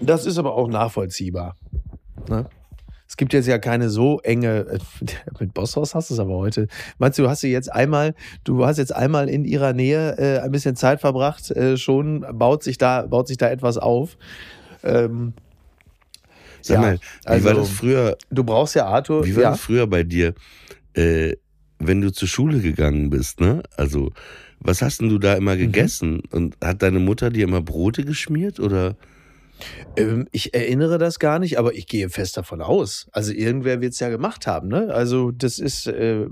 Das ist aber auch nachvollziehbar. Ne? Es gibt jetzt ja keine so enge, äh, mit Bosshaus hast du es aber heute. Meinst du, hast du jetzt einmal, du hast jetzt einmal in ihrer Nähe äh, ein bisschen Zeit verbracht, äh, schon baut sich da, baut sich da etwas auf. Ähm, Sag Ja, mal, wie also- war das früher, du brauchst ja Arthur. wie war ja. das früher bei dir, äh, wenn du zur Schule gegangen bist, ne? Also, was hast denn du da Mhm. immer gegessen? Und hat deine Mutter dir immer Brote geschmiert oder? Ähm, ich erinnere das gar nicht, aber ich gehe fest davon aus. Also irgendwer wird es ja gemacht haben. Ne? Also das ist, äh,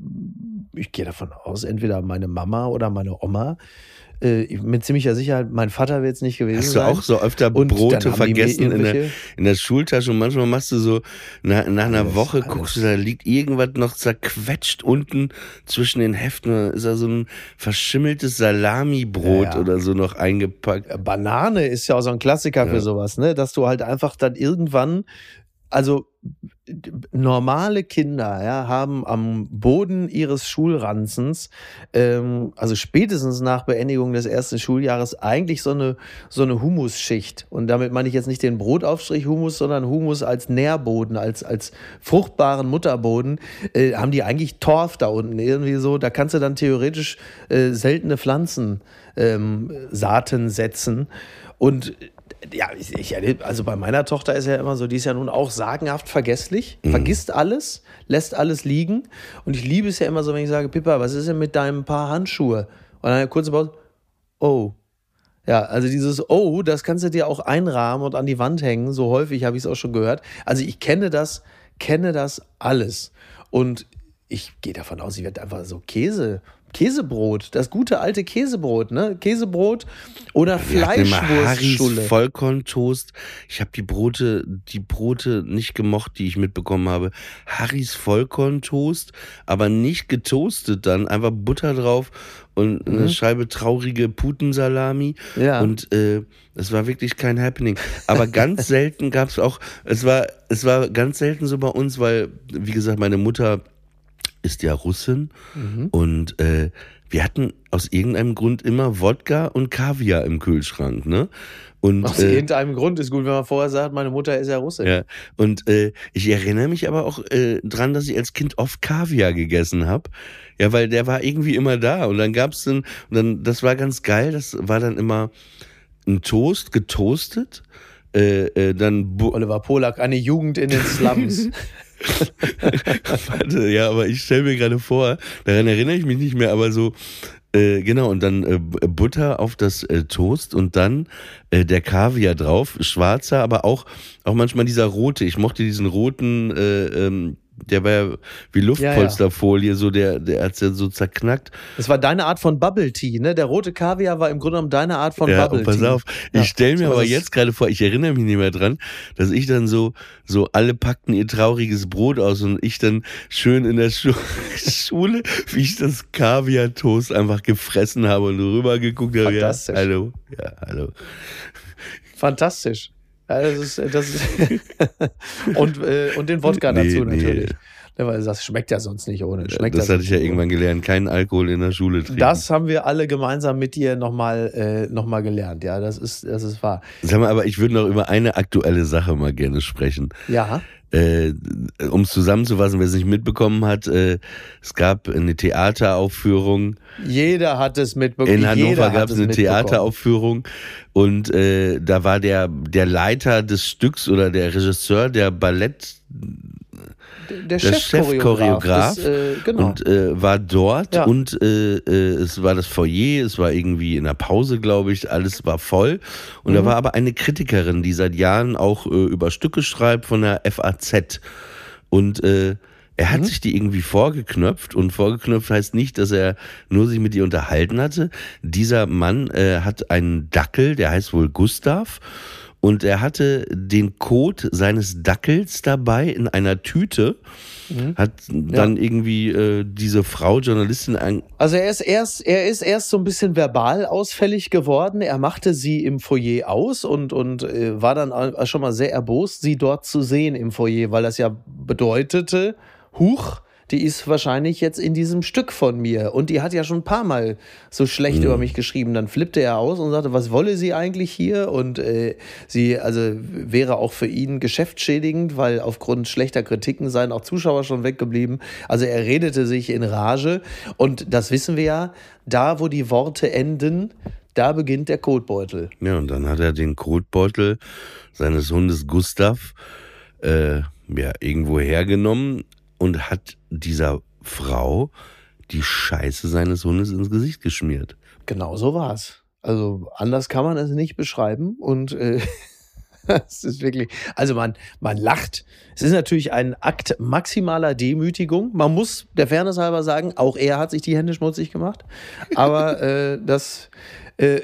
ich gehe davon aus, entweder meine Mama oder meine Oma. Äh, mit ziemlicher Sicherheit, mein Vater wird es nicht gewesen Hast du sein. auch so öfter Brote vergessen in der, in der Schultasche und manchmal machst du so, nach, nach einer Alles, Woche alles. guckst du, da liegt irgendwas noch zerquetscht unten zwischen den Heften, da ist da so ein verschimmeltes Salamibrot Ja, ja. oder so noch eingepackt. Banane ist ja auch so ein Klassiker Ja. für sowas, ne? Dass du halt einfach dann irgendwann, also normale Kinder ja, haben am Boden ihres Schulranzens, ähm, also spätestens nach Beendigung des ersten Schuljahres, eigentlich so eine, so eine Humusschicht. Und damit meine ich jetzt nicht den Brotaufstrich Humus, sondern Humus als Nährboden, als, als fruchtbaren Mutterboden, äh, haben die eigentlich Torf da unten irgendwie so. Da kannst du dann theoretisch äh, seltene Pflanzen ähm, Saaten setzen. Und ja, ich, ich erlebe, also bei meiner Tochter ist ja immer so, die ist ja nun auch sagenhaft vergesslich, vergisst alles, lässt alles liegen. Und ich liebe es ja immer so, wenn ich sage, Pippa, was ist denn mit deinem Paar Handschuhe? Und dann eine kurze Pause, oh, Ja, also dieses Oh, das kannst du dir auch einrahmen und an die Wand hängen. So häufig habe ich es auch schon gehört. Also ich kenne das, kenne das alles. Und ich gehe davon aus, sie wird einfach so Käse, Käsebrot, das gute alte Käsebrot, ne? Käsebrot oder Fleischwurststulle. Vollkorntoast. Ich habe die Brote, die Brote nicht gemocht, die ich mitbekommen habe. Harrys Vollkorntoast, aber nicht getoastet dann, einfach Butter drauf und eine Scheibe traurige Putensalami. Ja. Und äh, es war wirklich kein Happening. Aber ganz selten gab es auch, es war, es war ganz selten so bei uns, weil, wie gesagt, meine Mutter ist ja Russin Mhm. und äh, wir hatten aus irgendeinem Grund immer Wodka und Kaviar im Kühlschrank, ne? Und Aus äh, irgendeinem Grund ist gut, wenn man vorher sagt, meine Mutter ist ja Russin. ja, und äh, ich erinnere mich aber auch äh, dran, dass ich als Kind oft Kaviar gegessen habe. Ja, weil der war irgendwie immer da. Und dann gab's dann, dann, das war ganz geil, das war dann immer ein Toast, getoastet, äh, äh, dann Bu Oliver Polak, eine Jugend in den Slums. Warte, ja, aber ich stelle mir gerade vor, daran erinnere ich mich nicht mehr, aber so, äh, genau, und dann äh, Butter auf das äh, Toast und dann äh, der Kaviar drauf, schwarzer, aber auch, auch manchmal dieser rote. Ich mochte diesen roten, äh, ähm, der war ja wie Luftpolsterfolie, so der, der hat's ja so zerknackt. Das war deine Art von Bubble Tea, ne? Der rote Kaviar war im Grunde genommen deine Art von ja, Bubble pass Tea. auf, Ja, ich stelle mir aber jetzt gerade vor, ich erinnere mich nicht mehr dran, dass ich dann so, so alle packten ihr trauriges Brot aus und ich dann schön in der Schu Schule, wie ich das Kaviar-Toast einfach gefressen habe und rüber geguckt habe. Ja, Fantastisch. hallo, ja, hallo. Fantastisch. Das ist, das ist und, äh, und den Wodka Nee, dazu nee. natürlich. Ne, weil das schmeckt ja sonst nicht ohne. Schmeckt das ja hatte ich ja nicht irgendwann gelernt, keinen Alkohol in der Schule trinken. Das haben wir alle gemeinsam mit dir nochmal äh, noch mal gelernt. Ja, das ist, das ist wahr. Sag mal, aber ich würde noch über eine aktuelle Sache mal gerne sprechen. Ja. Äh, um es zusammenzufassen, wer es nicht mitbekommen hat, äh, es gab eine Theateraufführung Jeder hat es mitbekommen. In Hannover gab es eine. Theateraufführung und äh, da war der, der Leiter des Stücks oder der Regisseur der Ballett Der, der Chefchoreograf. Ist, äh, genau. und äh, war dort Ja. und äh, äh, es war das Foyer, es war irgendwie in der Pause, glaube ich, alles war voll und Mhm. da war aber eine Kritikerin, die seit Jahren auch äh, über Stücke schreibt von der FAZ und äh, er Mhm. hat sich die irgendwie vorgeknöpft und vorgeknöpft heißt nicht, dass er nur sich mit ihr unterhalten hatte. Dieser Mann hat einen Dackel, der heißt wohl Gustav und er hatte den Code seines Dackels dabei in einer Tüte, Mhm. hat dann irgendwie äh, diese Frau Journalistin an, Also er ist erst, er ist erst so ein bisschen verbal ausfällig geworden. Er machte sie im Foyer aus und, und äh, war dann schon mal sehr erbost, sie dort zu sehen im Foyer, weil das ja bedeutete, huch, die ist wahrscheinlich jetzt in diesem Stück von mir. Und die hat ja schon ein paar Mal so schlecht Mhm. über mich geschrieben. Dann flippte er aus und sagte, was wolle sie eigentlich hier? Und äh, sie, also wäre auch für ihn geschäftsschädigend, weil aufgrund schlechter Kritiken seien auch Zuschauer schon weggeblieben. Also er redete sich in Rage. Und das wissen wir ja, da wo die Worte enden, da beginnt der Kotbeutel. ja, und dann hat er den Kotbeutel seines Hundes Gustav äh, ja, irgendwo hergenommen und hat dieser Frau die Scheiße seines Hundes ins Gesicht geschmiert. Genau so war's. Also anders kann man es nicht beschreiben und äh, es ist wirklich, also man, man lacht. Es ist natürlich ein Akt maximaler Demütigung. Man muss der Fairness halber sagen, auch er hat sich die Hände schmutzig gemacht. Aber äh, das, äh,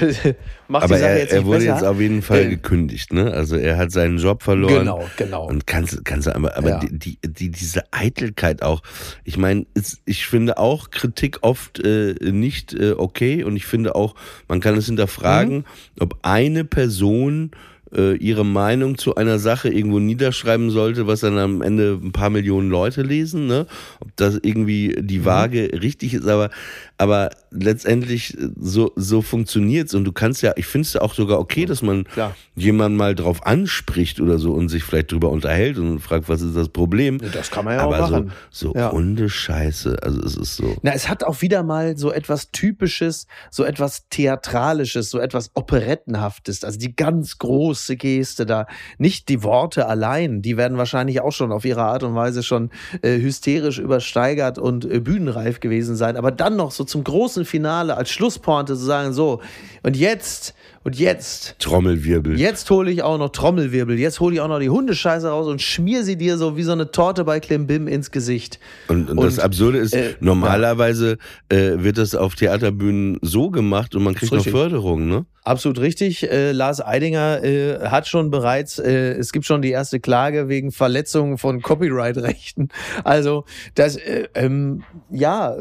macht Aber die Sache er, jetzt er nicht wurde besser. jetzt auf jeden Fall Äh, gekündigt, ne? Also er hat seinen Job verloren. Genau, genau. Und kannst, kannst du, aber, aber Ja. die, die, die, diese Eitelkeit auch. Ich meine, ich finde auch Kritik oft äh, nicht äh, okay und ich finde auch, man kann es hinterfragen, Mhm. ob eine Person äh, ihre Meinung zu einer Sache irgendwo niederschreiben sollte, was dann am Ende ein paar Millionen Leute lesen, ne? Ob das irgendwie die Mhm. Waage richtig ist, aber, aber letztendlich äh, so, so funktioniert's und du kannst ja, ich finde es auch sogar okay, dass man Klar. jemanden mal drauf anspricht oder so und sich vielleicht drüber unterhält und fragt, was ist das Problem? Das kann man ja aber auch machen. so, so Ja. Hundescheiße, also es ist so. Na, es hat auch wieder mal so etwas Typisches, so etwas Theatralisches, so etwas Operettenhaftes. Also die ganz große Geste da. Nicht die Worte allein, die werden wahrscheinlich auch schon auf ihre Art und Weise schon äh, hysterisch übersteigert und äh, bühnenreif gewesen sein. Aber dann noch so zum großen Finale als Schlusspointe zu sagen, so, und jetzt, und jetzt, Trommelwirbel. jetzt hole ich auch noch Trommelwirbel, jetzt hole ich auch noch die Hundescheiße raus und schmier sie dir so wie so eine Torte bei Klimbim ins Gesicht. Und, und das Und, Absurde ist, äh, normalerweise äh, wird das auf Theaterbühnen so gemacht und man kriegt noch. Förderung, ne? Absolut richtig. Äh, Lars Eidinger äh, hat schon bereits, äh, es gibt schon die erste Klage wegen Verletzung von Copyright-Rechten. Also das, äh, ähm, ja,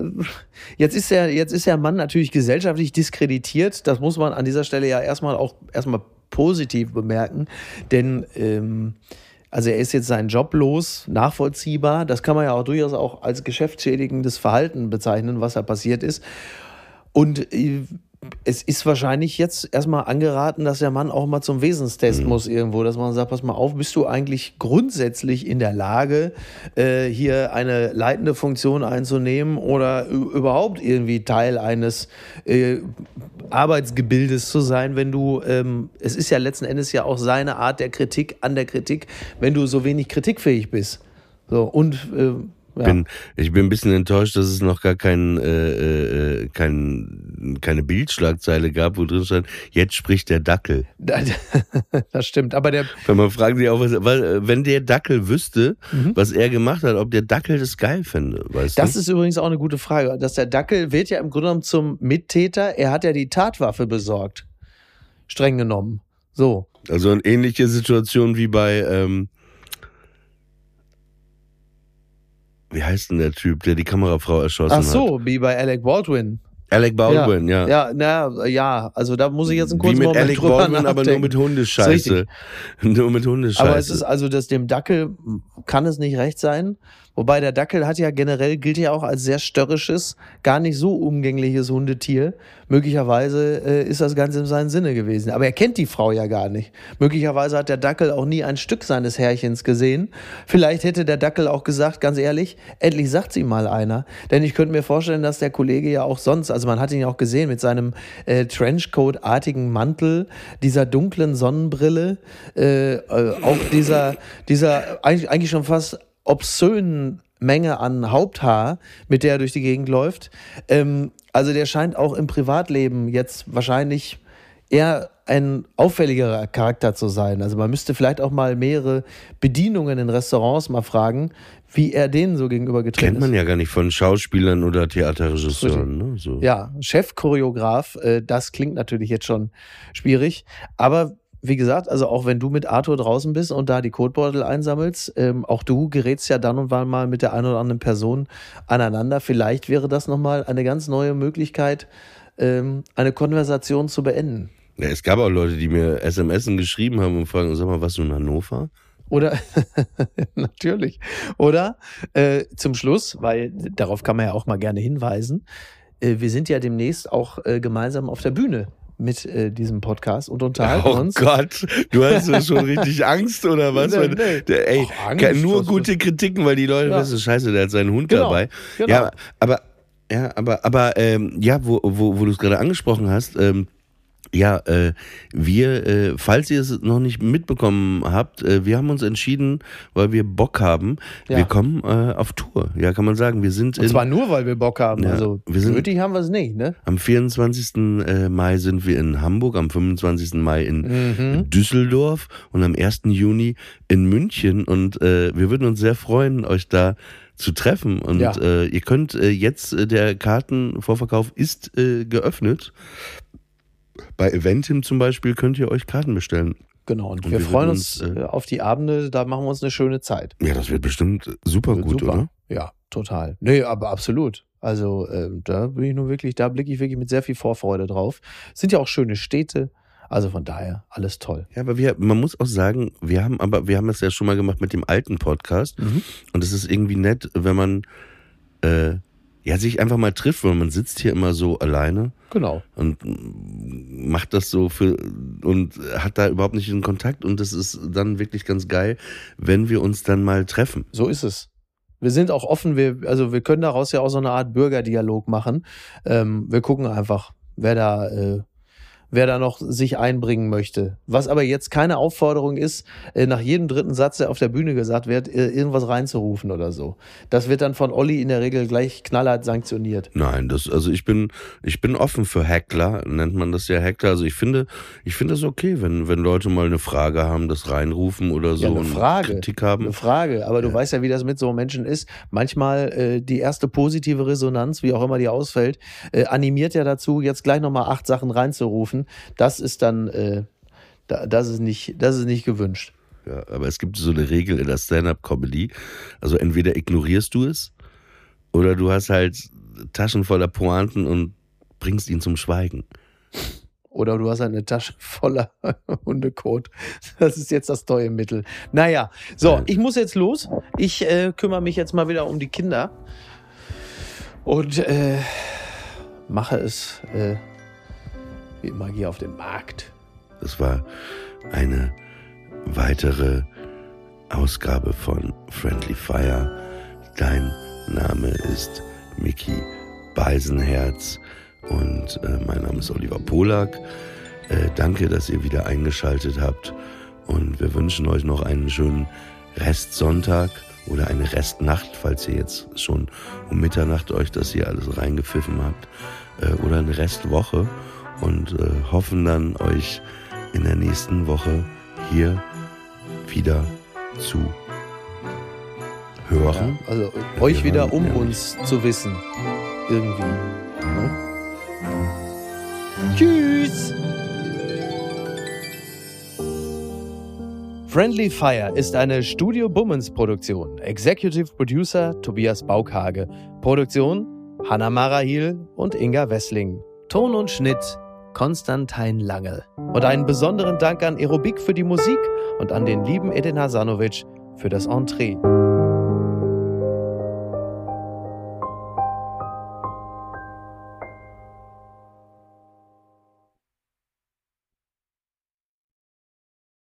jetzt ist der, jetzt ist der Mann natürlich gesellschaftlich diskreditiert. Das muss man an dieser Stelle ja erstmal auch erstmal positiv bemerken, denn ähm, also er ist jetzt seinen Job los, nachvollziehbar. Das kann man ja auch durchaus auch als geschäftsschädigendes Verhalten bezeichnen, was da passiert ist. Und äh, es ist wahrscheinlich jetzt erstmal angeraten, dass der Mann auch mal zum Wesenstest muss irgendwo, dass man sagt, pass mal auf, bist du eigentlich grundsätzlich in der Lage, äh, hier eine leitende Funktion einzunehmen oder überhaupt irgendwie Teil eines äh, Arbeitsgebildes zu sein, wenn du, ähm, es ist ja letzten Endes ja auch seine Art der Kritik an der Kritik, wenn du so wenig kritikfähig bist. So, und äh, ja. Bin, ich bin ein bisschen enttäuscht, dass es noch gar kein, äh, äh, kein, keine Bildschlagzeile gab, wo drin stand, jetzt spricht der Dackel. das stimmt. Aber der, Wenn man fragt sich auch, was, weil, wenn der Dackel wüsste, was er gemacht hat, ob der Dackel das geil fände, weißt Mhm. Das du? ist übrigens auch eine gute Frage. Dass der Dackel wird ja im Grunde genommen zum Mittäter. Er hat ja die Tatwaffe besorgt. Streng genommen. So. Also eine ähnliche Situation wie bei, ähm, wie heißt denn der Typ, der die Kamerafrau erschossen Ach hat? so, wie bei Alec Baldwin. Alec Baldwin, ja. Ja, na, ja, also da muss ich jetzt einen Wie kurzen mit Moment Alec Baldwin, aber nur nachdenken. mit Hundescheiße. Nur mit Hundescheiße. Aber es ist also, dass dem Dackel kann es nicht recht sein. Wobei der Dackel hat ja generell, gilt ja auch als sehr störrisches, gar nicht so umgängliches Hundetier. Möglicherweise äh, ist das Ganze in seinem Sinne gewesen. Aber er kennt die Frau ja gar nicht. Möglicherweise hat der Dackel auch nie ein Stück seines Herrchens gesehen. Vielleicht hätte der Dackel auch gesagt, ganz ehrlich, endlich sagt sie mal einer. Denn ich könnte mir vorstellen, dass der Kollege ja auch sonst, also man hat ihn ja auch gesehen mit seinem äh, Trenchcoat-artigen Mantel, dieser dunklen Sonnenbrille, äh, äh, auch dieser, dieser eigentlich, eigentlich schon fast obszönen Menge an Haupthaar, mit der er durch die Gegend läuft. Ähm, also der scheint auch im Privatleben jetzt wahrscheinlich eher ein auffälligerer Charakter zu sein. Also man müsste vielleicht auch mal mehrere Bedienungen in Restaurants mal fragen, wie er denen so gegenüber getreten Kennt man ist. ja gar nicht von Schauspielern oder Theaterregisseuren. Ne? So. Ja, Chefchoreograf, äh, das klingt natürlich jetzt schon schwierig. Aber wie gesagt, also auch wenn du mit Arthur draußen bist und da die Kotbeutel einsammelst, ähm, auch du gerätst ja dann und wann mal mit der einen oder anderen Person aneinander. Vielleicht wäre das nochmal eine ganz neue Möglichkeit, ähm, eine Konversation zu beenden. Ja, es gab auch Leute, die mir SMS geschrieben haben und fragen, sag mal, was du in Hannover? Oder natürlich. Oder äh, zum Schluss, weil darauf kann man ja auch mal gerne hinweisen, äh, wir sind ja demnächst auch äh, gemeinsam auf der Bühne mit äh, diesem Podcast und unterhalten Oh uns. Gott, du hast ja schon richtig Angst oder was? Nee, nee. Der, ey, Ach, Angst, nur gute Kritiken, weil die Leute Ja. wissen, scheiße, der hat seinen Hund Genau, dabei. genau. Ja, aber ja, aber aber ähm, ja, wo, wo, wo du es gerade angesprochen hast, ähm, ja, äh, wir, äh, falls ihr es noch nicht mitbekommen habt, äh, wir haben uns entschieden, weil wir Bock haben, Ja. wir kommen äh, auf Tour. Ja, kann man sagen, wir sind Und in, zwar nur, weil wir Bock haben. Ja, also wir sind- nötig haben wir es nicht, ne? am 24. äh, Mai sind wir in Hamburg, am 25. Mai in Mhm. Düsseldorf und am 1. Juni in München. Und äh, wir würden uns sehr freuen, euch da zu treffen. Und Ja. äh, ihr könnt äh, jetzt, äh, der Kartenvorverkauf ist äh, geöffnet. Bei Eventim zum Beispiel könnt ihr euch Karten bestellen. Genau. Und, Und wir wir freuen uns äh, äh, auf die Abende, da machen wir uns eine schöne Zeit. Ja, das wird bestimmt super Wird gut, super. oder? Ja, total. Nee, aber absolut. Also äh, da bin ich nur wirklich, da blicke ich wirklich mit sehr viel Vorfreude drauf. Sind ja auch schöne Städte. Also von daher alles toll. Ja, aber wir, man muss auch sagen, wir haben aber, wir haben das ja schon mal gemacht mit dem alten Podcast. Und es ist irgendwie nett, wenn man äh, ja sich einfach mal trifft, weil man sitzt hier immer so alleine Genau. und macht das so für und hat da überhaupt nicht den Kontakt und das ist dann wirklich ganz geil, wenn wir uns dann mal treffen. So ist es. Wir sind auch offen, wir, also wir können daraus ja auch so eine Art Bürgerdialog machen. Ähm, wir gucken einfach, wer da, äh, wer da noch sich einbringen möchte. Was aber jetzt keine Aufforderung ist, äh, nach jedem dritten Satz, der auf der Bühne gesagt wird, äh, irgendwas reinzurufen oder so. Das wird dann von Olli in der Regel gleich knallhart sanktioniert. Nein, das, also ich bin, ich bin offen für Heckler, nennt man das ja Heckler. Also ich finde, ich finde es okay, wenn, wenn Leute mal eine Frage haben, das reinrufen oder so Ja, eine und Frage. Kritik haben. Eine Frage, aber du Ja. weißt ja, wie das mit so Menschen ist. Manchmal äh, die erste positive Resonanz, wie auch immer die ausfällt, äh, animiert ja dazu, jetzt gleich nochmal acht Sachen reinzurufen. Das ist dann, äh, da, das ist nicht, das ist nicht gewünscht. Ja, aber es gibt so eine Regel in der Stand-up-Comedy. Also entweder ignorierst du es oder du hast halt Taschen voller Pointen und bringst ihn zum Schweigen. Oder du hast eine Tasche voller Hundekot. Das ist jetzt das teure Mittel. Naja, so, ich muss jetzt los. Ich äh, kümmere mich jetzt mal wieder um die Kinder. Und äh, mache es äh, wie immer hier auf dem Markt. Das war eine weitere Ausgabe von Friendly Fire. Dein Name ist Mickey Beisenherz und äh, mein Name ist Oliver Polak. Äh, danke, dass ihr wieder eingeschaltet habt und wir wünschen euch noch einen schönen Restsonntag oder eine Restnacht, falls ihr jetzt schon um Mitternacht euch das hier alles reingepfiffen habt äh, oder eine Restwoche und äh, hoffen dann euch in der nächsten Woche hier wieder zu hören. Ja, also Ja, euch wieder hören, um ja. uns zu wissen. Irgendwie. Ne? Tschüss! Friendly Fire ist eine Studio Bummens Produktion. Executive Producer Tobias Baukhage. Produktion Hanna Marahil und Inga Wessling. Ton und Schnitt Konstantin Lange. Und einen besonderen Dank an Aerobik für die Musik und an den lieben Edin Hasanovic für das Entree.